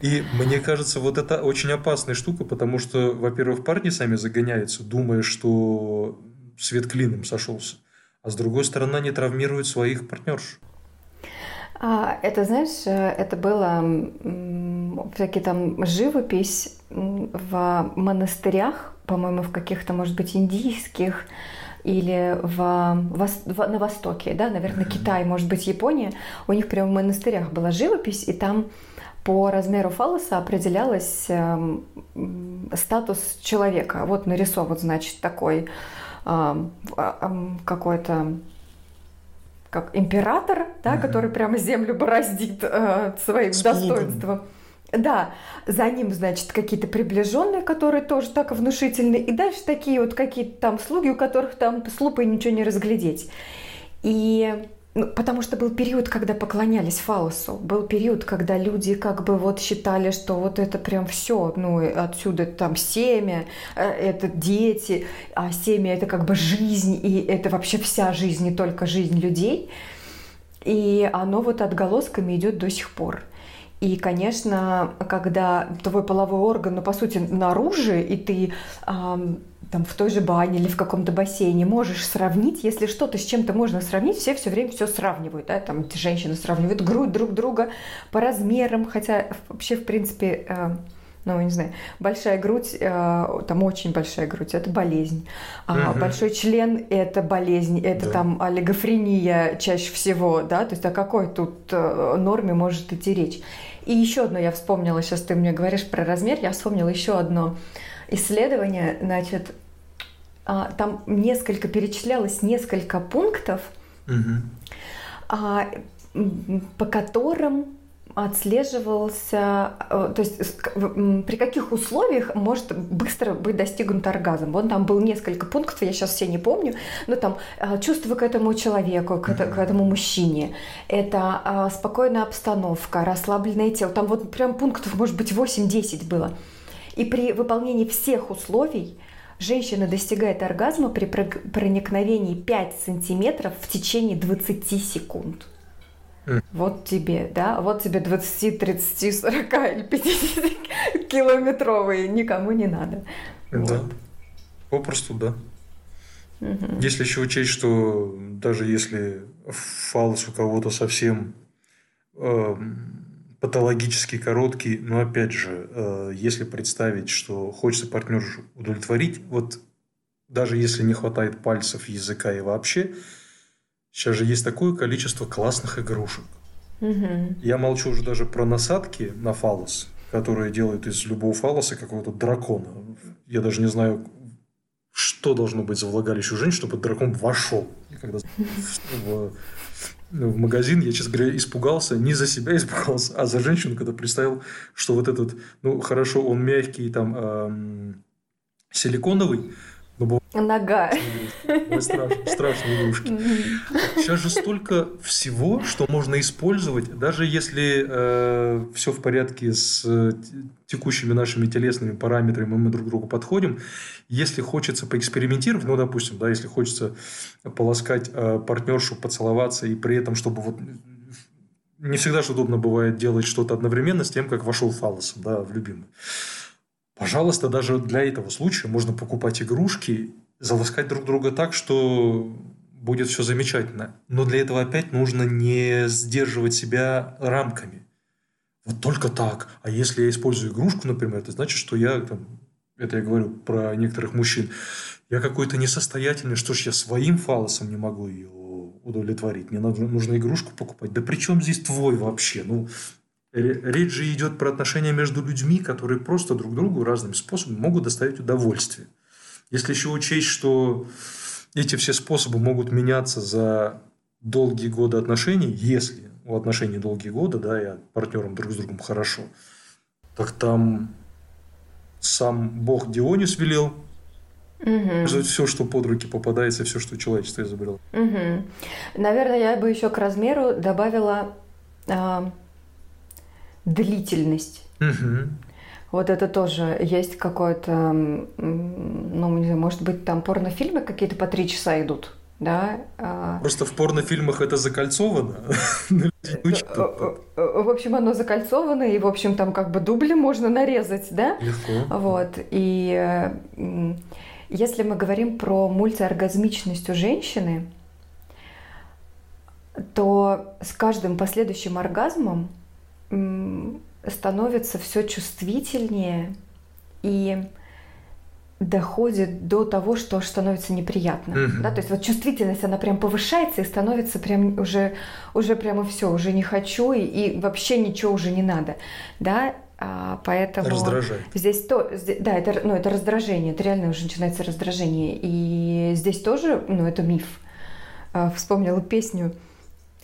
Speaker 2: И мне кажется, вот это очень опасная штука, потому что, во-первых, парни сами загоняются, думая, что свет клином сошелся, а с другой стороны, они травмируют своих партнерш.
Speaker 3: А, это, знаешь, э, это было всякие там живопись в монастырях, по-моему, в каких-то, может быть, индийских или в, в, на Востоке, да, наверное, Китай, может быть, Япония. У них прямо в монастырях была живопись, и там по размеру фалоса определялось э, статус человека. Вот нарисован, значит, такой э, э, какой-то как император, да, mm-hmm. который прямо землю бороздит э, своим С достоинством. Да, за ним, значит, какие-то приближенные, которые тоже так внушительны, и дальше такие вот какие-то там слуги, у которых там с лупой ничего не разглядеть. И ну, потому что был период, когда поклонялись фалосу. Был период, когда люди как бы вот считали, что вот это прям все, ну, отсюда там семя, э, это дети, а семя это как бы жизнь, и это вообще вся жизнь, не только жизнь людей. И оно вот отголосками идет до сих пор. И, конечно, когда твой половой орган, ну, по сути, наружу, и ты эм, там в той же бане или в каком-то бассейне можешь сравнить, если что-то с чем-то можно сравнить, все все время все сравнивают, да, там женщины сравнивают грудь друг друга по размерам, хотя вообще, в принципе, э, ну, не знаю, большая грудь, э, там очень большая грудь, это болезнь. А угу. большой член – это болезнь, это да. там олигофрения чаще всего, да, то есть о какой тут э, норме может идти речь. И еще одно я вспомнила, сейчас ты мне говоришь про размер, я вспомнила еще одно исследование, значит, а, там несколько перечислялось несколько пунктов, угу. по которым отслеживался, э, то есть при каких условиях может быстро быть достигнут оргазм. Вот там был несколько пунктов, я сейчас все не помню, но там э, чувство к этому человеку, к, к этому мужчине, это а, спокойная обстановка, расслабленное тело, там вот прям пунктов может быть 8-10 было. И при выполнении всех условий женщина достигает оргазма при проникновении 5 сантиметров в течение 20 секунд. Вот тебе, да, вот тебе 20, 30, 40 или 50 километровые, никому не надо.
Speaker 2: Да, вот. попросту да. Угу. Если еще учесть, что даже если фалос у кого-то совсем э, патологически короткий, но опять же, э, если представить, что хочется партнеру удовлетворить, вот даже если не хватает пальцев, языка и вообще, Сейчас же есть такое количество классных игрушек. Угу. Я молчу уже даже про насадки на фалос, которые делают из любого фалоса какого-то дракона. Я даже не знаю, что должно быть за влагалище у женщин, чтобы дракон вошел. Когда в, в магазин, я, честно говоря, испугался, не за себя испугался, а за женщину, когда представил, что вот этот, ну, хорошо, он мягкий, там, эм, силиконовый,
Speaker 3: Ну, Нога.
Speaker 2: Страшные, страшные игрушки. Сейчас же столько всего, что можно использовать, даже если э, все в порядке с э, текущими нашими телесными параметрами, мы друг к другу подходим. Если хочется поэкспериментировать, ну, допустим, да, если хочется полоскать э, партнершу, поцеловаться, и при этом, чтобы вот не всегда же удобно бывает делать что-то одновременно с тем, как вошел фалосом, да, в любимый. Пожалуйста, даже для этого случая можно покупать игрушки, заласкать друг друга так, что будет все замечательно. Но для этого опять нужно не сдерживать себя рамками. Вот только так. А если я использую игрушку, например, это значит, что я, там, это я говорю про некоторых мужчин, я какой-то несостоятельный, что ж я своим фалосом не могу ее удовлетворить. Мне нужно, нужно игрушку покупать. Да при чем здесь твой вообще? Ну, Речь же идет про отношения между людьми, которые просто друг другу разными способами могут доставить удовольствие. Если еще учесть, что эти все способы могут меняться за долгие годы отношений, если у отношений долгие годы, да, и партнерам друг с другом хорошо, так там сам бог Дионис велел Угу. Все, что под руки попадается, все, что человечество изобрело.
Speaker 3: Угу. Наверное, я бы еще к размеру добавила а, длительность. Угу. Вот это тоже есть какое-то, ну, не знаю, может быть, там порнофильмы какие-то по три часа идут, да?
Speaker 2: А Просто в порнофильмах это закольцовано.
Speaker 3: Э, э, э, в общем, оно закольцовано, и, в общем, там как бы дубли можно нарезать, да?
Speaker 2: Легко.
Speaker 3: Вот, и если мы говорим про мультиоргазмичность у женщины, то с каждым последующим оргазмом становится все чувствительнее и доходит до того, что становится неприятно. Mm-hmm. Да? То есть вот чувствительность, она прям повышается и становится прям уже, уже прямо все, уже не хочу и, и вообще ничего уже не надо. Да? А, поэтому
Speaker 2: Раздражает.
Speaker 3: здесь то, здесь, да, это, ну, это раздражение, это реально уже начинается раздражение. И здесь тоже, ну, это миф. А, вспомнила песню,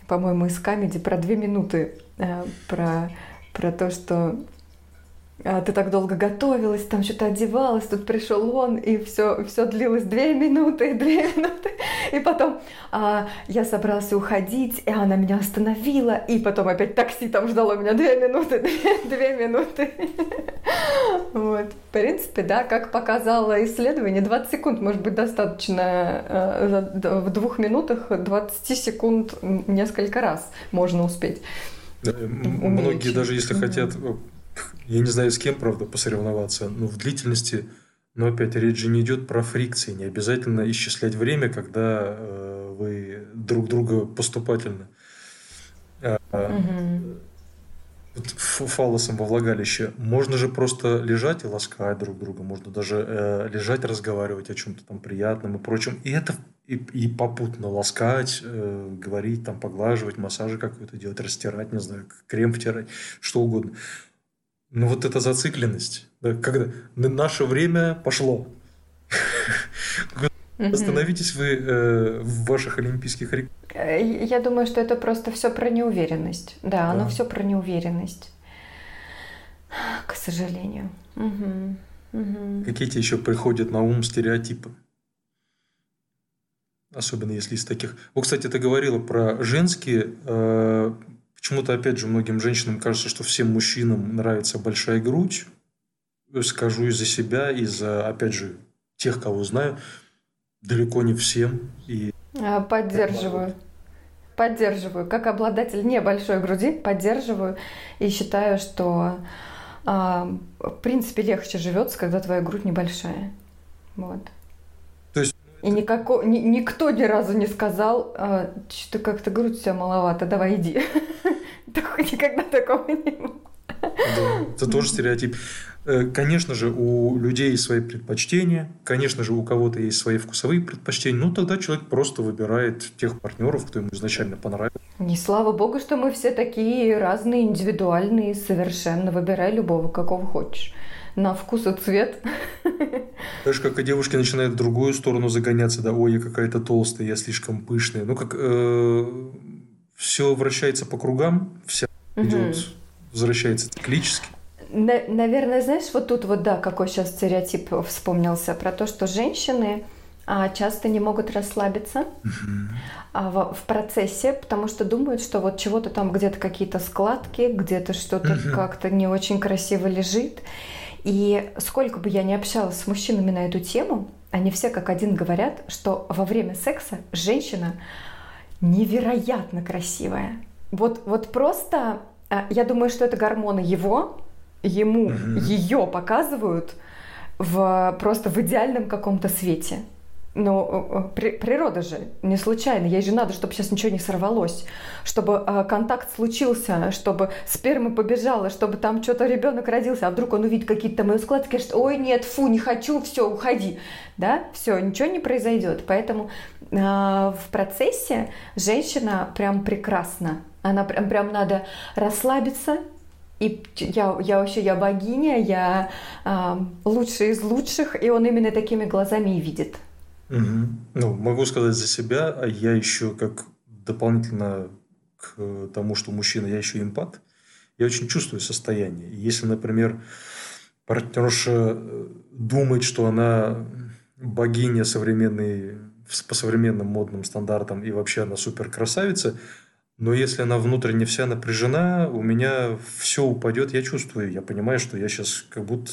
Speaker 3: по-моему, из Камеди про две минуты про, про то, что а ты так долго готовилась, там что-то одевалась, тут пришел он, и все, все длилось две минуты, две минуты. И потом а, я собрался уходить, и она меня остановила, и потом опять такси там ждало меня две минуты, две, две минуты. Вот. В принципе, да, как показало исследование, 20 секунд может быть достаточно, э, в двух минутах 20 секунд несколько раз можно успеть.
Speaker 2: Многие даже если хотят, я не знаю с кем, правда, посоревноваться, но в длительности, но опять речь же не идет про фрикции, не обязательно исчислять время, когда э, вы друг друга поступательно угу. фалосом во влагалище. Можно же просто лежать и ласкать друг друга, можно даже э, лежать, разговаривать о чем-то там приятном и прочем. И это и, и попутно ласкать, э, говорить, там, поглаживать, массажи какой-то делать, растирать, не знаю, крем втирать, что угодно. Но вот эта зацикленность, да, когда наше время пошло. Остановитесь вы э, в ваших олимпийских рекордах.
Speaker 3: Э, я думаю, что это просто все про неуверенность. Да, оно все про неуверенность. К сожалению. Угу.
Speaker 2: Угу. Какие тебе еще приходят на ум стереотипы? Особенно если из таких. Вот, кстати, ты говорила про женские. Э, почему-то, опять же, многим женщинам кажется, что всем мужчинам нравится большая грудь. Скажу и за себя, и за, опять же, тех, кого знаю. Далеко не всем. И...
Speaker 3: А, поддерживаю. Поддерживаю. Как обладатель небольшой груди, поддерживаю. И считаю, что а, в принципе легче живется, когда твоя грудь небольшая. Вот. И никако, ни, никто ни разу не сказал, а, что как-то грудь у тебя маловато, давай иди. Никогда такого не было.
Speaker 2: Да, это тоже стереотип. Э, конечно же, у людей есть свои предпочтения, конечно же, у кого-то есть свои вкусовые предпочтения, ну тогда человек просто выбирает тех партнеров, кто ему изначально понравится.
Speaker 3: Не слава богу, что мы все такие разные, индивидуальные, совершенно. Выбирай любого, какого хочешь на вкус и цвет.
Speaker 2: Знаешь, как и девушки начинают в другую сторону загоняться, да, ой, я какая-то толстая, я слишком пышная. Ну, как э, все вращается по кругам, вся угу. идет, возвращается циклически.
Speaker 3: наверное, знаешь, вот тут вот, да, какой сейчас стереотип вспомнился про то, что женщины а, часто не могут расслабиться а, в, в процессе, потому что думают, что вот чего-то там где-то какие-то складки, где-то что-то как-то не очень красиво лежит. И сколько бы я ни общалась с мужчинами на эту тему, они все как один говорят, что во время секса женщина невероятно красивая. Вот, вот просто, а, я думаю, что это гормоны его, ему, угу. ее показывают в, просто в идеальном каком-то свете. Но э, э, при, природа же не случайно. Ей же надо, чтобы сейчас ничего не сорвалось, чтобы э, контакт случился, чтобы сперма побежала, чтобы там что-то ребенок родился, а вдруг он увидит какие-то мои складки, скажет, ой, нет, фу, не хочу, все, уходи. Да, все, ничего не произойдет. Поэтому э, в процессе женщина прям прекрасна. Она прям, прям надо расслабиться, и я, я вообще, я богиня, я э, лучшая из лучших, и он именно такими глазами и видит.
Speaker 2: Угу. Ну, могу сказать за себя, а я еще как дополнительно к тому, что мужчина, я еще эмпат, я очень чувствую состояние. Если, например, партнерша э, думает, что она богиня современной, по современным модным стандартам, и вообще она супер красавица, но если она внутренне вся напряжена, у меня все упадет, я чувствую, я понимаю, что я сейчас как будто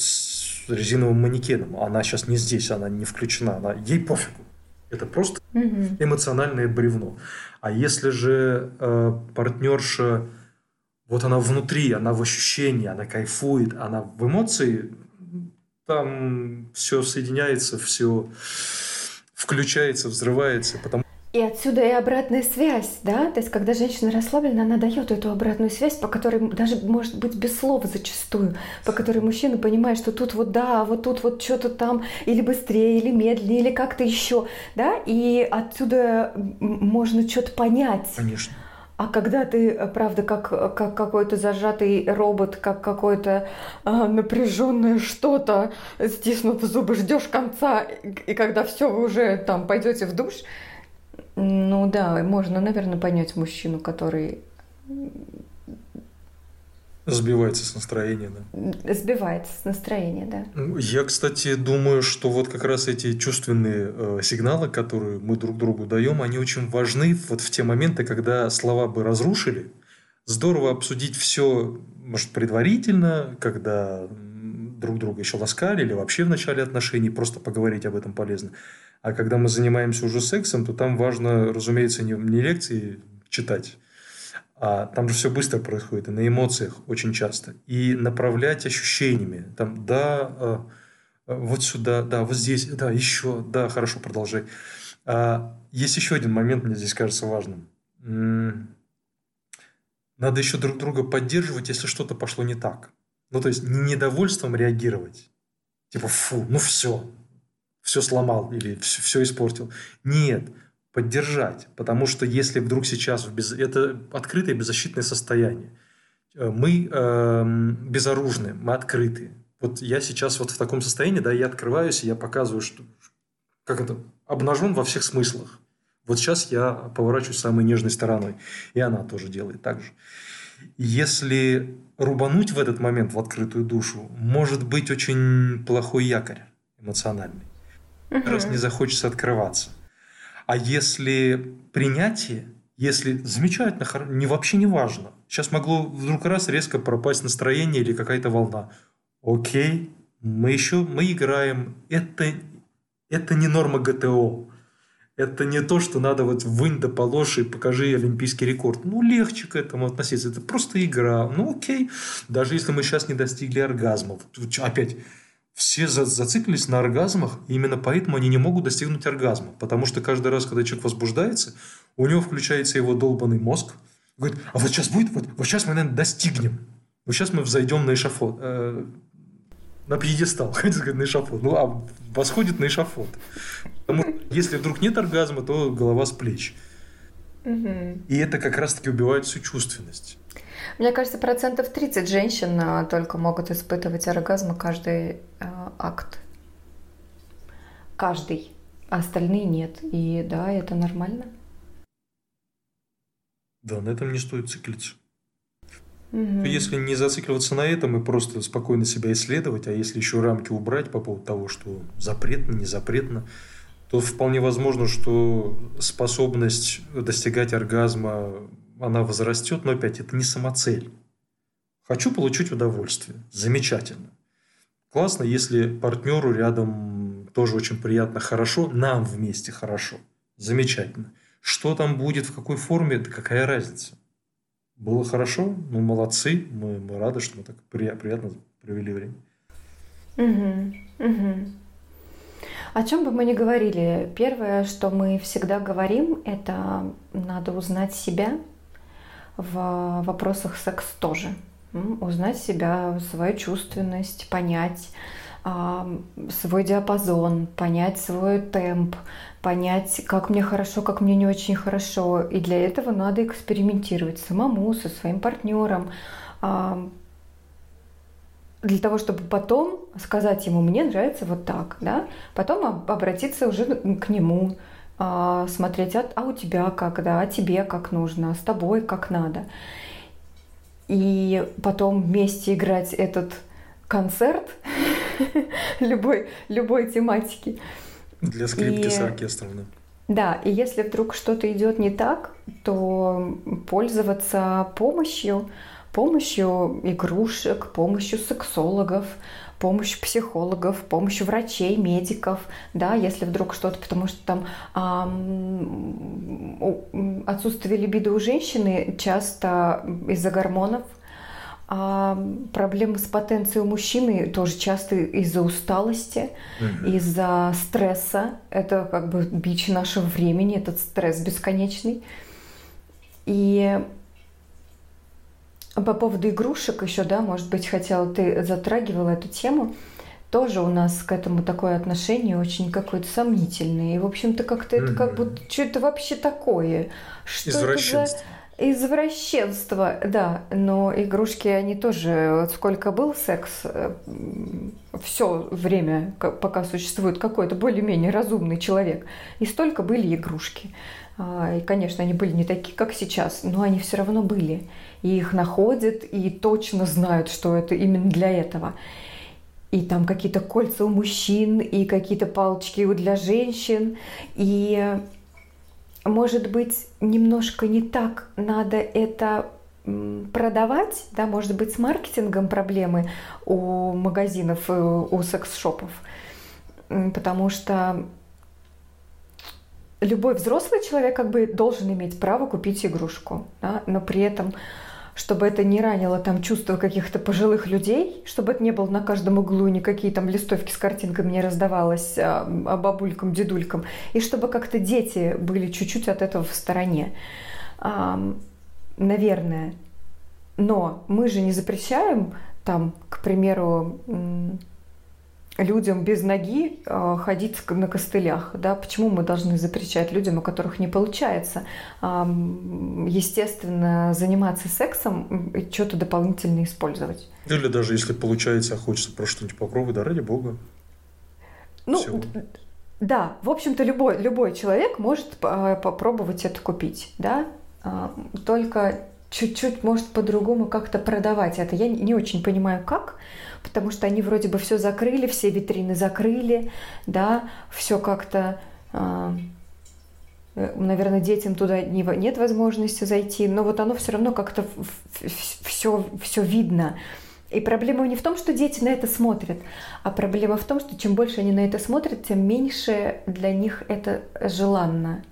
Speaker 2: резиновым манекеном. Она сейчас не здесь, она не включена, она, ей пофигу. Это просто угу. эмоциональное бревно. А если же э, партнерша, вот она внутри, она в ощущении, она кайфует, она в эмоции, там все соединяется, все включается, взрывается, потому
Speaker 3: и отсюда и обратная связь, да, то есть когда женщина расслаблена, она дает эту обратную связь, по которой даже может быть без слов зачастую, по которой мужчина понимает, что тут вот да, вот тут вот что-то там или быстрее, или медленнее, или как-то еще, да, и отсюда можно что-то понять.
Speaker 2: Конечно.
Speaker 3: А когда ты, правда, как, как какой-то зажатый робот, как какое-то а, напряженное что-то, стиснув зубы, ждешь конца, и когда все, вы уже там пойдете в душ, ну да, можно, наверное, понять мужчину, который
Speaker 2: Сбивается с настроения,
Speaker 3: да. Сбивается с настроения, да.
Speaker 2: Ну, я, кстати, думаю, что вот как раз эти чувственные э, сигналы, которые мы друг другу даем, они очень важны вот в те моменты, когда слова бы разрушили. Здорово обсудить все, может, предварительно, когда друг друга еще ласкали или вообще в начале отношений, просто поговорить об этом полезно. А когда мы занимаемся уже сексом, то там важно, разумеется, не, не лекции читать, а там же все быстро происходит, и на эмоциях очень часто. И направлять ощущениями. Там, да, э, вот сюда, да, вот здесь, да, еще, да, хорошо, продолжай. А, есть еще один момент, мне здесь кажется важным. Надо еще друг друга поддерживать, если что-то пошло не так. Ну, то есть, не недовольством реагировать. Типа, фу, ну все, все сломал или все, все испортил. Нет, поддержать. Потому что если вдруг сейчас в без... это открытое беззащитное состояние. Э, мы э, безоружны, мы открыты. Вот я сейчас вот в таком состоянии, да, я открываюсь, и я показываю, что как это, обнажен во всех смыслах. Вот сейчас я поворачиваюсь самой нежной стороной. И она тоже делает так же. Если рубануть в этот момент в открытую душу, может быть очень плохой якорь эмоциональный угу. раз не захочется открываться. А если принятие, если замечательно, не вообще не важно. Сейчас могло вдруг раз резко пропасть настроение или какая-то волна. Окей, мы еще, мы играем. Это, это не норма ГТО. Это не то, что надо вот вынь да положь и покажи олимпийский рекорд. Ну, легче к этому относиться. Это просто игра. Ну, окей. Даже если мы сейчас не достигли оргазмов. Опять, все зациклились на оргазмах, и именно поэтому они не могут достигнуть оргазма. Потому что каждый раз, когда человек возбуждается, у него включается его долбанный мозг. Говорит, а вот сейчас будет, вот, вот сейчас мы, наверное, достигнем. Вот сейчас мы взойдем на эшафот. На пьедестал, хотите сказать, на эшафот. Ну, а восходит на эшафот. Потому что если вдруг нет оргазма, то голова с плеч. И это как раз-таки убивает всю чувственность.
Speaker 3: Мне кажется, процентов 30 женщин а, только могут испытывать оргазм каждый э, акт. Каждый. А остальные нет. И да, это нормально.
Speaker 2: Да, на этом не стоит циклиться. Угу. Если не зацикливаться на этом и просто спокойно себя исследовать, а если еще рамки убрать по поводу того, что запретно, не запретно, то вполне возможно, что способность достигать оргазма, она возрастет, но опять это не самоцель. Хочу получить удовольствие. Замечательно. Классно, если партнеру рядом тоже очень приятно, хорошо, нам вместе хорошо. Замечательно. Что там будет, в какой форме, да какая разница. Было хорошо, ну молодцы, мы, мы рады, что мы так приятно провели время.
Speaker 3: Угу, угу. О чем бы мы ни говорили, первое, что мы всегда говорим, это надо узнать себя в вопросах секс тоже. Узнать себя, свою чувственность, понять свой диапазон, понять свой темп, понять, как мне хорошо, как мне не очень хорошо. И для этого надо экспериментировать самому, со своим партнером, для того, чтобы потом сказать ему, мне нравится вот так, да, потом обратиться уже к нему, а, смотреть, а, а у тебя как, да, а тебе как нужно, с тобой как надо. И потом вместе играть этот концерт любой, любой тематики.
Speaker 2: Для скрипки и... с оркестром, да.
Speaker 3: Да, и если вдруг что-то идет не так, то пользоваться помощью, помощью игрушек, помощью сексологов, помощью психологов, помощью врачей, медиков, да, если вдруг что-то, потому что там эм, отсутствие либидо у женщины часто из-за гормонов, а проблемы с потенцией у мужчины тоже часто из-за усталости, угу. из-за стресса. Это как бы бич нашего времени, этот стресс бесконечный. И по поводу игрушек еще, да, может быть, хотела, ты затрагивала эту тему. Тоже у нас к этому такое отношение очень какое-то сомнительное. И, в общем-то, как-то mm-hmm. это как будто, что это вообще такое? Что это за Извращенство, да, но игрушки, они тоже, вот сколько был секс, э, все время, пока существует какой-то более-менее разумный человек, и столько были игрушки. А, и, конечно, они были не такие, как сейчас, но они все равно были. И их находят, и точно знают, что это именно для этого. И там какие-то кольца у мужчин, и какие-то палочки для женщин, и может быть, немножко не так надо это продавать, да, может быть, с маркетингом проблемы у магазинов, у секс-шопов, потому что любой взрослый человек как бы должен иметь право купить игрушку, да, но при этом чтобы это не ранило там чувства каких-то пожилых людей, чтобы это не было на каждом углу, никакие там листовки с картинками не раздавалось а, а бабулькам, дедулькам, и чтобы как-то дети были чуть-чуть от этого в стороне. А, наверное. Но мы же не запрещаем там, к примеру, людям без ноги э, ходить на костылях, да, почему мы должны запрещать людям, у которых не получается, естественно, заниматься сексом и что-то дополнительно использовать.
Speaker 2: Или даже если получается, а хочется просто что-нибудь попробовать, да ради бога.
Speaker 3: Ну, Всего. да, в общем-то, любой, любой человек может попробовать это купить, да, а, только чуть-чуть, может, по-другому как-то продавать это. Я не очень понимаю, как, потому что они вроде бы все закрыли, все витрины закрыли, да, все как-то, э, наверное, детям туда не, нет возможности зайти, но вот оно все равно как-то все, все видно. И проблема не в том, что дети на это смотрят, а проблема в том, что чем больше они на это смотрят, тем меньше для них это желанно.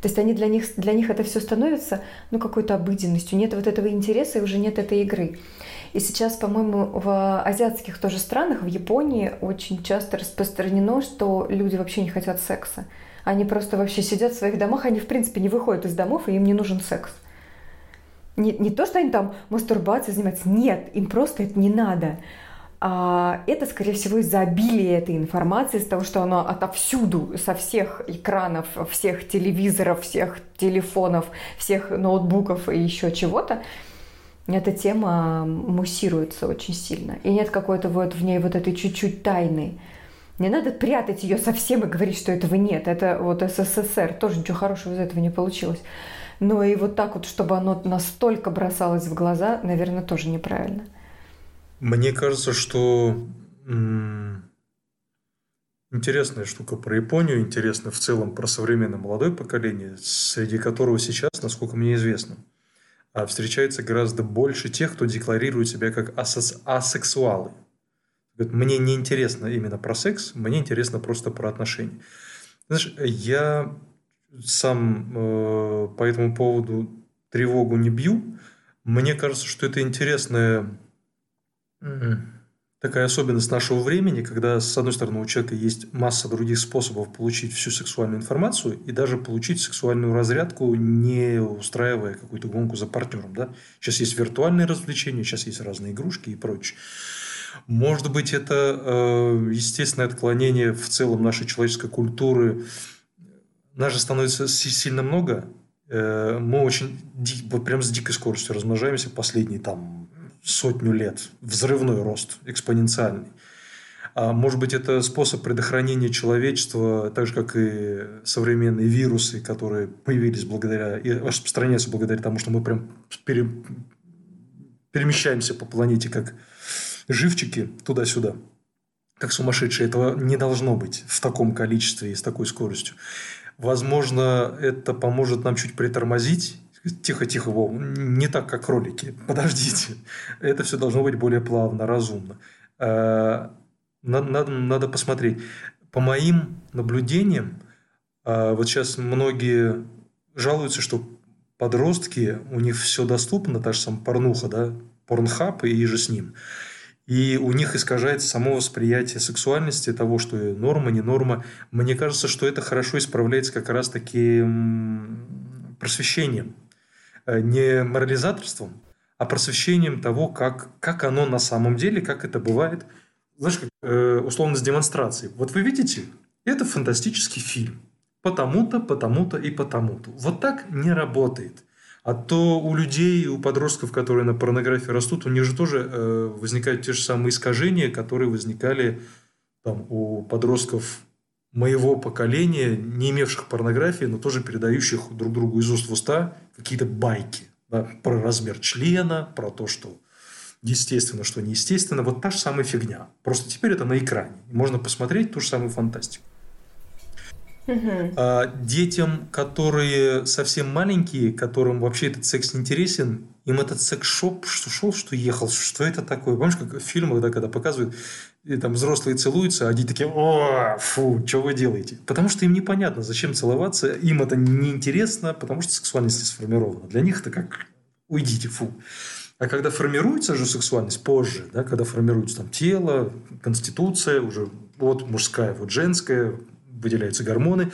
Speaker 3: То есть они для них, для них это все становится ну, какой-то обыденностью. Нет вот этого интереса и уже нет этой игры. И сейчас, по-моему, в азиатских тоже странах, в Японии очень часто распространено, что люди вообще не хотят секса. Они просто вообще сидят в своих домах, они в принципе не выходят из домов, и им не нужен секс. Не, не то, что они там мастурбацией занимаются, нет, им просто это не надо. А это, скорее всего, из-за обилия этой информации, из-за того, что она отовсюду, со всех экранов, всех телевизоров, всех телефонов, всех ноутбуков и еще чего-то эта тема муссируется очень сильно. И нет какой-то вот в ней вот этой чуть-чуть тайны. Не надо прятать ее совсем и говорить, что этого нет. Это вот СССР, тоже ничего хорошего из этого не получилось. но и вот так вот, чтобы оно настолько бросалось в глаза, наверное, тоже неправильно.
Speaker 2: Мне кажется, что интересная штука про Японию, интересно в целом про современное молодое поколение, среди которого сейчас, насколько мне известно, встречается гораздо больше тех, кто декларирует себя как асос- асексуалы. Мне не интересно именно про секс, мне интересно просто про отношения. Знаешь, я сам э, по этому поводу тревогу не бью. Мне кажется, что это интересная такая особенность нашего времени, когда, с одной стороны, у человека есть масса других способов получить всю сексуальную информацию и даже получить сексуальную разрядку, не устраивая какую-то гонку за партнером. Да? Сейчас есть виртуальные развлечения, сейчас есть разные игрушки и прочее. Может быть, это э, естественное отклонение в целом нашей человеческой культуры. Нас же становится сильно много. Э, мы очень вот прям с дикой скоростью размножаемся последние там сотню лет. Взрывной рост, экспоненциальный. А может быть, это способ предохранения человечества, так же, как и современные вирусы, которые появились благодаря и распространяются благодаря тому, что мы прям пере, перемещаемся по планете как живчики туда-сюда. Как сумасшедшие. Этого не должно быть в таком количестве и с такой скоростью. Возможно, это поможет нам чуть притормозить Тихо, тихо, Вов, не так, как кролики. Подождите. Это все должно быть более плавно, разумно. Надо, надо, надо посмотреть. По моим наблюдениям, а, вот сейчас многие жалуются, что подростки, у них все доступно, та же самая порнуха, да, порнхаб и же с ним. И у них искажается само восприятие сексуальности, того, что норма, не норма. Мне кажется, что это хорошо исправляется как раз-таки просвещением. Э, не морализаторством, а просвещением того, как, как оно на самом деле, как это бывает. Знаешь, как, э, условно с демонстрацией. Вот вы видите, это фантастический фильм. Потому-то, потому-то и потому-то. Вот так не работает. А то у людей, у подростков, которые на порнографии растут, у них же тоже э, возникают те же самые искажения, которые возникали там, у подростков моего поколения, не имевших порнографии, но тоже передающих друг другу из уст в уста какие-то байки да, про размер члена, про то, что естественно, что неестественно. Вот та же самая фигня. Просто теперь это на экране. Можно посмотреть ту же самую фантастику. Угу. А детям, которые совсем маленькие, которым вообще этот секс не интересен, им этот секс-шоп, что шел, что ехал, что это такое. Помнишь, как в фильмах, да, когда показывают и там взрослые целуются, а они такие, о, фу, что вы делаете? Потому что им непонятно, зачем целоваться, им это неинтересно, потому что сексуальность не сформирована. Для них это как, уйдите, фу. А когда формируется же сексуальность позже, да, когда формируется там тело, конституция, уже вот мужская, вот женская, выделяются гормоны,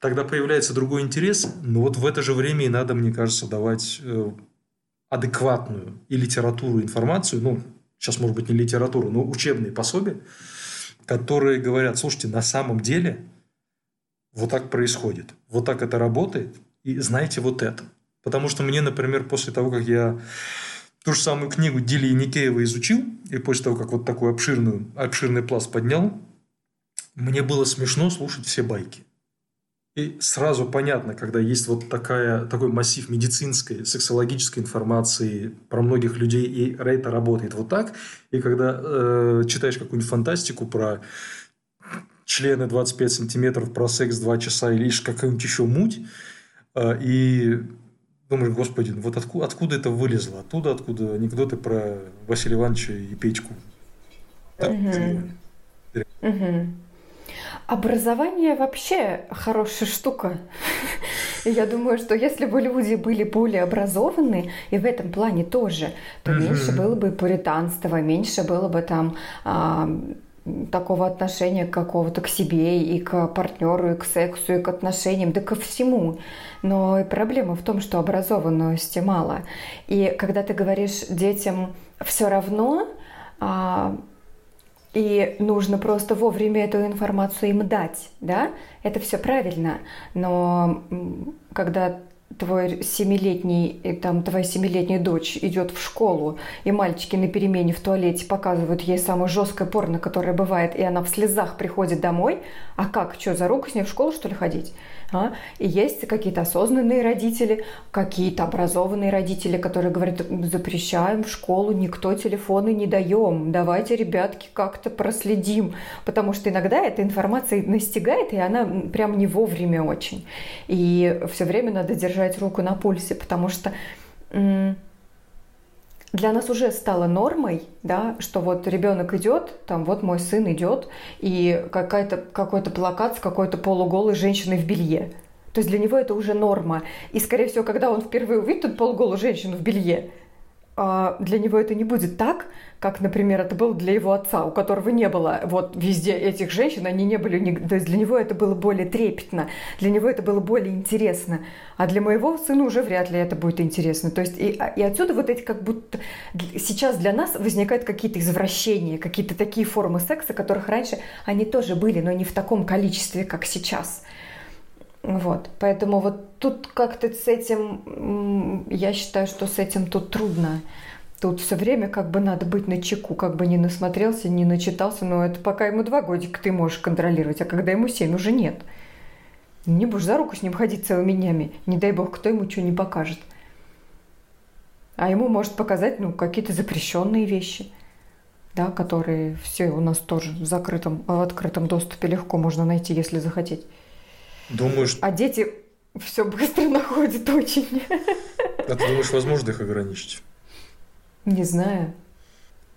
Speaker 2: тогда появляется другой интерес, но вот в это же время и надо, мне кажется, давать э, адекватную и литературу, информацию, ну, сейчас, может быть, не литературу, но учебные пособия, которые говорят, слушайте, на самом деле вот так происходит, вот так это работает, и знаете вот это. Потому что мне, например, после того, как я ту же самую книгу Дили Никеева изучил, и после того, как вот такой обширную, обширный пласт поднял, мне было смешно слушать все байки. И сразу понятно, когда есть вот такая, такой массив медицинской, сексологической информации про многих людей, и это работает вот так, и когда э, читаешь какую-нибудь фантастику про члены 25 сантиметров, про секс 2 часа или какую-нибудь еще муть, э, и думаешь, господи, вот откуда, откуда это вылезло? Оттуда, откуда анекдоты про Василия Ивановича и Печку. Угу.
Speaker 3: Угу. Образование вообще хорошая штука. Я думаю, что если бы люди были более образованы, и в этом плане тоже, то меньше было бы пуританства, меньше было бы там а, такого отношения какого-то к себе и к партнеру, и к сексу, и к отношениям, да ко всему. Но проблема в том, что образованности мало. И когда ты говоришь детям все равно, а, и нужно просто вовремя эту информацию им дать, да, это все правильно, но когда твой семилетний, э, там, твоя семилетняя дочь идет в школу, и мальчики на перемене в туалете показывают ей самое жесткое порно, которое бывает, и она в слезах приходит домой, а как, что, за руку с ней в школу, что ли, ходить? А? И есть какие-то осознанные родители, какие-то образованные родители, которые говорят, запрещаем в школу, никто телефоны не даем, давайте, ребятки, как-то проследим. Потому что иногда эта информация настигает, и она прям не вовремя очень. И все время надо держать руку на пульсе, потому что для нас уже стало нормой, да, что вот ребенок идет, там вот мой сын идет, и какая-то, какой-то плакат с какой-то полуголой женщиной в белье. То есть для него это уже норма. И, скорее всего, когда он впервые увидит полуголую женщину в белье, для него это не будет так, как, например, это было для его отца, у которого не было вот везде этих женщин, они не были, то есть для него это было более трепетно, для него это было более интересно, а для моего сына уже вряд ли это будет интересно. То есть и, а, и отсюда вот эти как будто сейчас для нас возникают какие-то извращения, какие-то такие формы секса, которых раньше они тоже были, но не в таком количестве, как сейчас. Вот, поэтому вот тут как-то с этим, я считаю, что с этим тут трудно. Тут все время как бы надо быть на чеку, как бы не насмотрелся, не начитался, но это пока ему два годика ты можешь контролировать, а когда ему семь, уже нет. Не будешь за руку с ним ходить целыми днями, не дай бог, кто ему что не покажет. А ему может показать, ну, какие-то запрещенные вещи, да, которые все у нас тоже в закрытом, в открытом доступе легко можно найти, если захотеть.
Speaker 2: Думаешь...
Speaker 3: А дети все быстро находят очень.
Speaker 2: А ты думаешь, возможно их ограничить?
Speaker 3: Не знаю.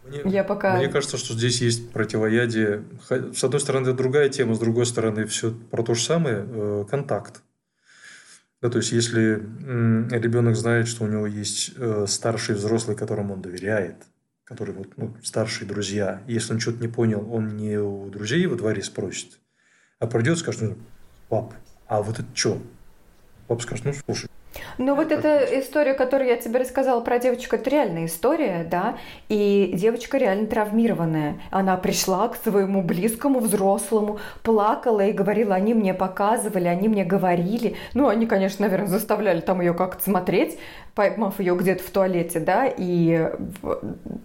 Speaker 2: Мне, я пока... Мне кажется, что здесь есть противоядие. С одной стороны, это другая тема, с другой стороны, все про то же самое. Э, контакт. Да, то есть, если ребенок знает, что у него есть э, старший взрослый, которому он доверяет, который вот, ну, старшие друзья, если он что-то не понял, он не у друзей во дворе спросит, а придет и скажет, ну, пап, а вот это что? Папа скажет, ну, слушай,
Speaker 3: ну вот эта история, которую я тебе рассказала про девочку, это реальная история, да, и девочка реально травмированная. Она пришла к своему близкому взрослому, плакала и говорила, они мне показывали, они мне говорили. Ну, они, конечно, наверное, заставляли там ее как-то смотреть, поймав ее где-то в туалете, да, и,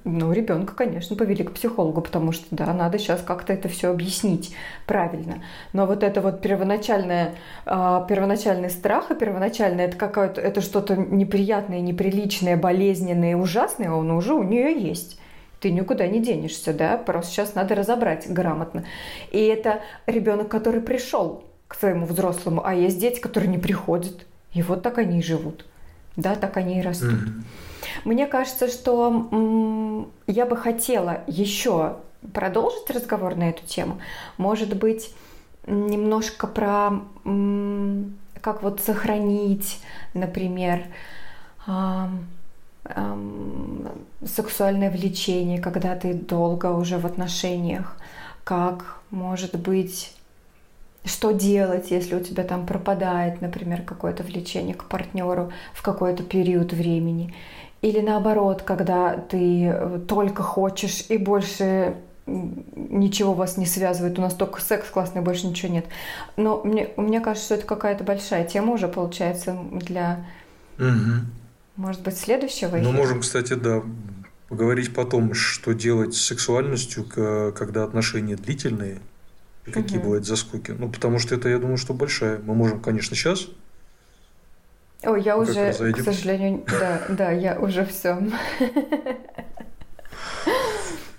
Speaker 3: ну, ребенка, конечно, повели к психологу, потому что, да, надо сейчас как-то это все объяснить правильно. Но вот это вот первоначальное, а, первоначальный страх и первоначальное, это какое-то, это что-то неприятное, неприличное, болезненное, ужасное, он уже у нее есть ты никуда не денешься, да, просто сейчас надо разобрать грамотно. И это ребенок, который пришел к своему взрослому, а есть дети, которые не приходят, и вот так они и живут да, так они и растут. Mm-hmm. Мне кажется, что м- я бы хотела еще продолжить разговор на эту тему. Может быть, немножко про м- как вот сохранить, например, сексуальное влечение, когда ты долго уже в отношениях, как может быть что делать, если у тебя там пропадает, например, какое-то влечение к партнеру в какой-то период времени. Или наоборот, когда ты э, только хочешь и больше ничего вас не связывает, у нас только секс классный, больше ничего нет. Но мне, мне кажется, что это какая-то большая тема уже получается для, угу. может быть, следующего.
Speaker 2: Ну, можем, кстати, да, поговорить потом, что делать с сексуальностью, когда отношения длительные, какие угу. бывают заскоки. Ну, потому что это, я думаю, что большая. Мы можем, конечно, сейчас.
Speaker 3: Ой, я уже, к сожалению, да, да, я уже все.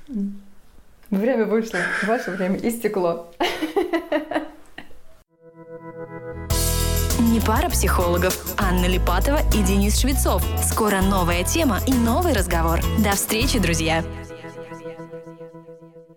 Speaker 3: Время вышло, ваше время истекло.
Speaker 1: Не пара психологов. Анна Липатова и Денис Швецов. Скоро новая тема и новый разговор. До встречи, друзья!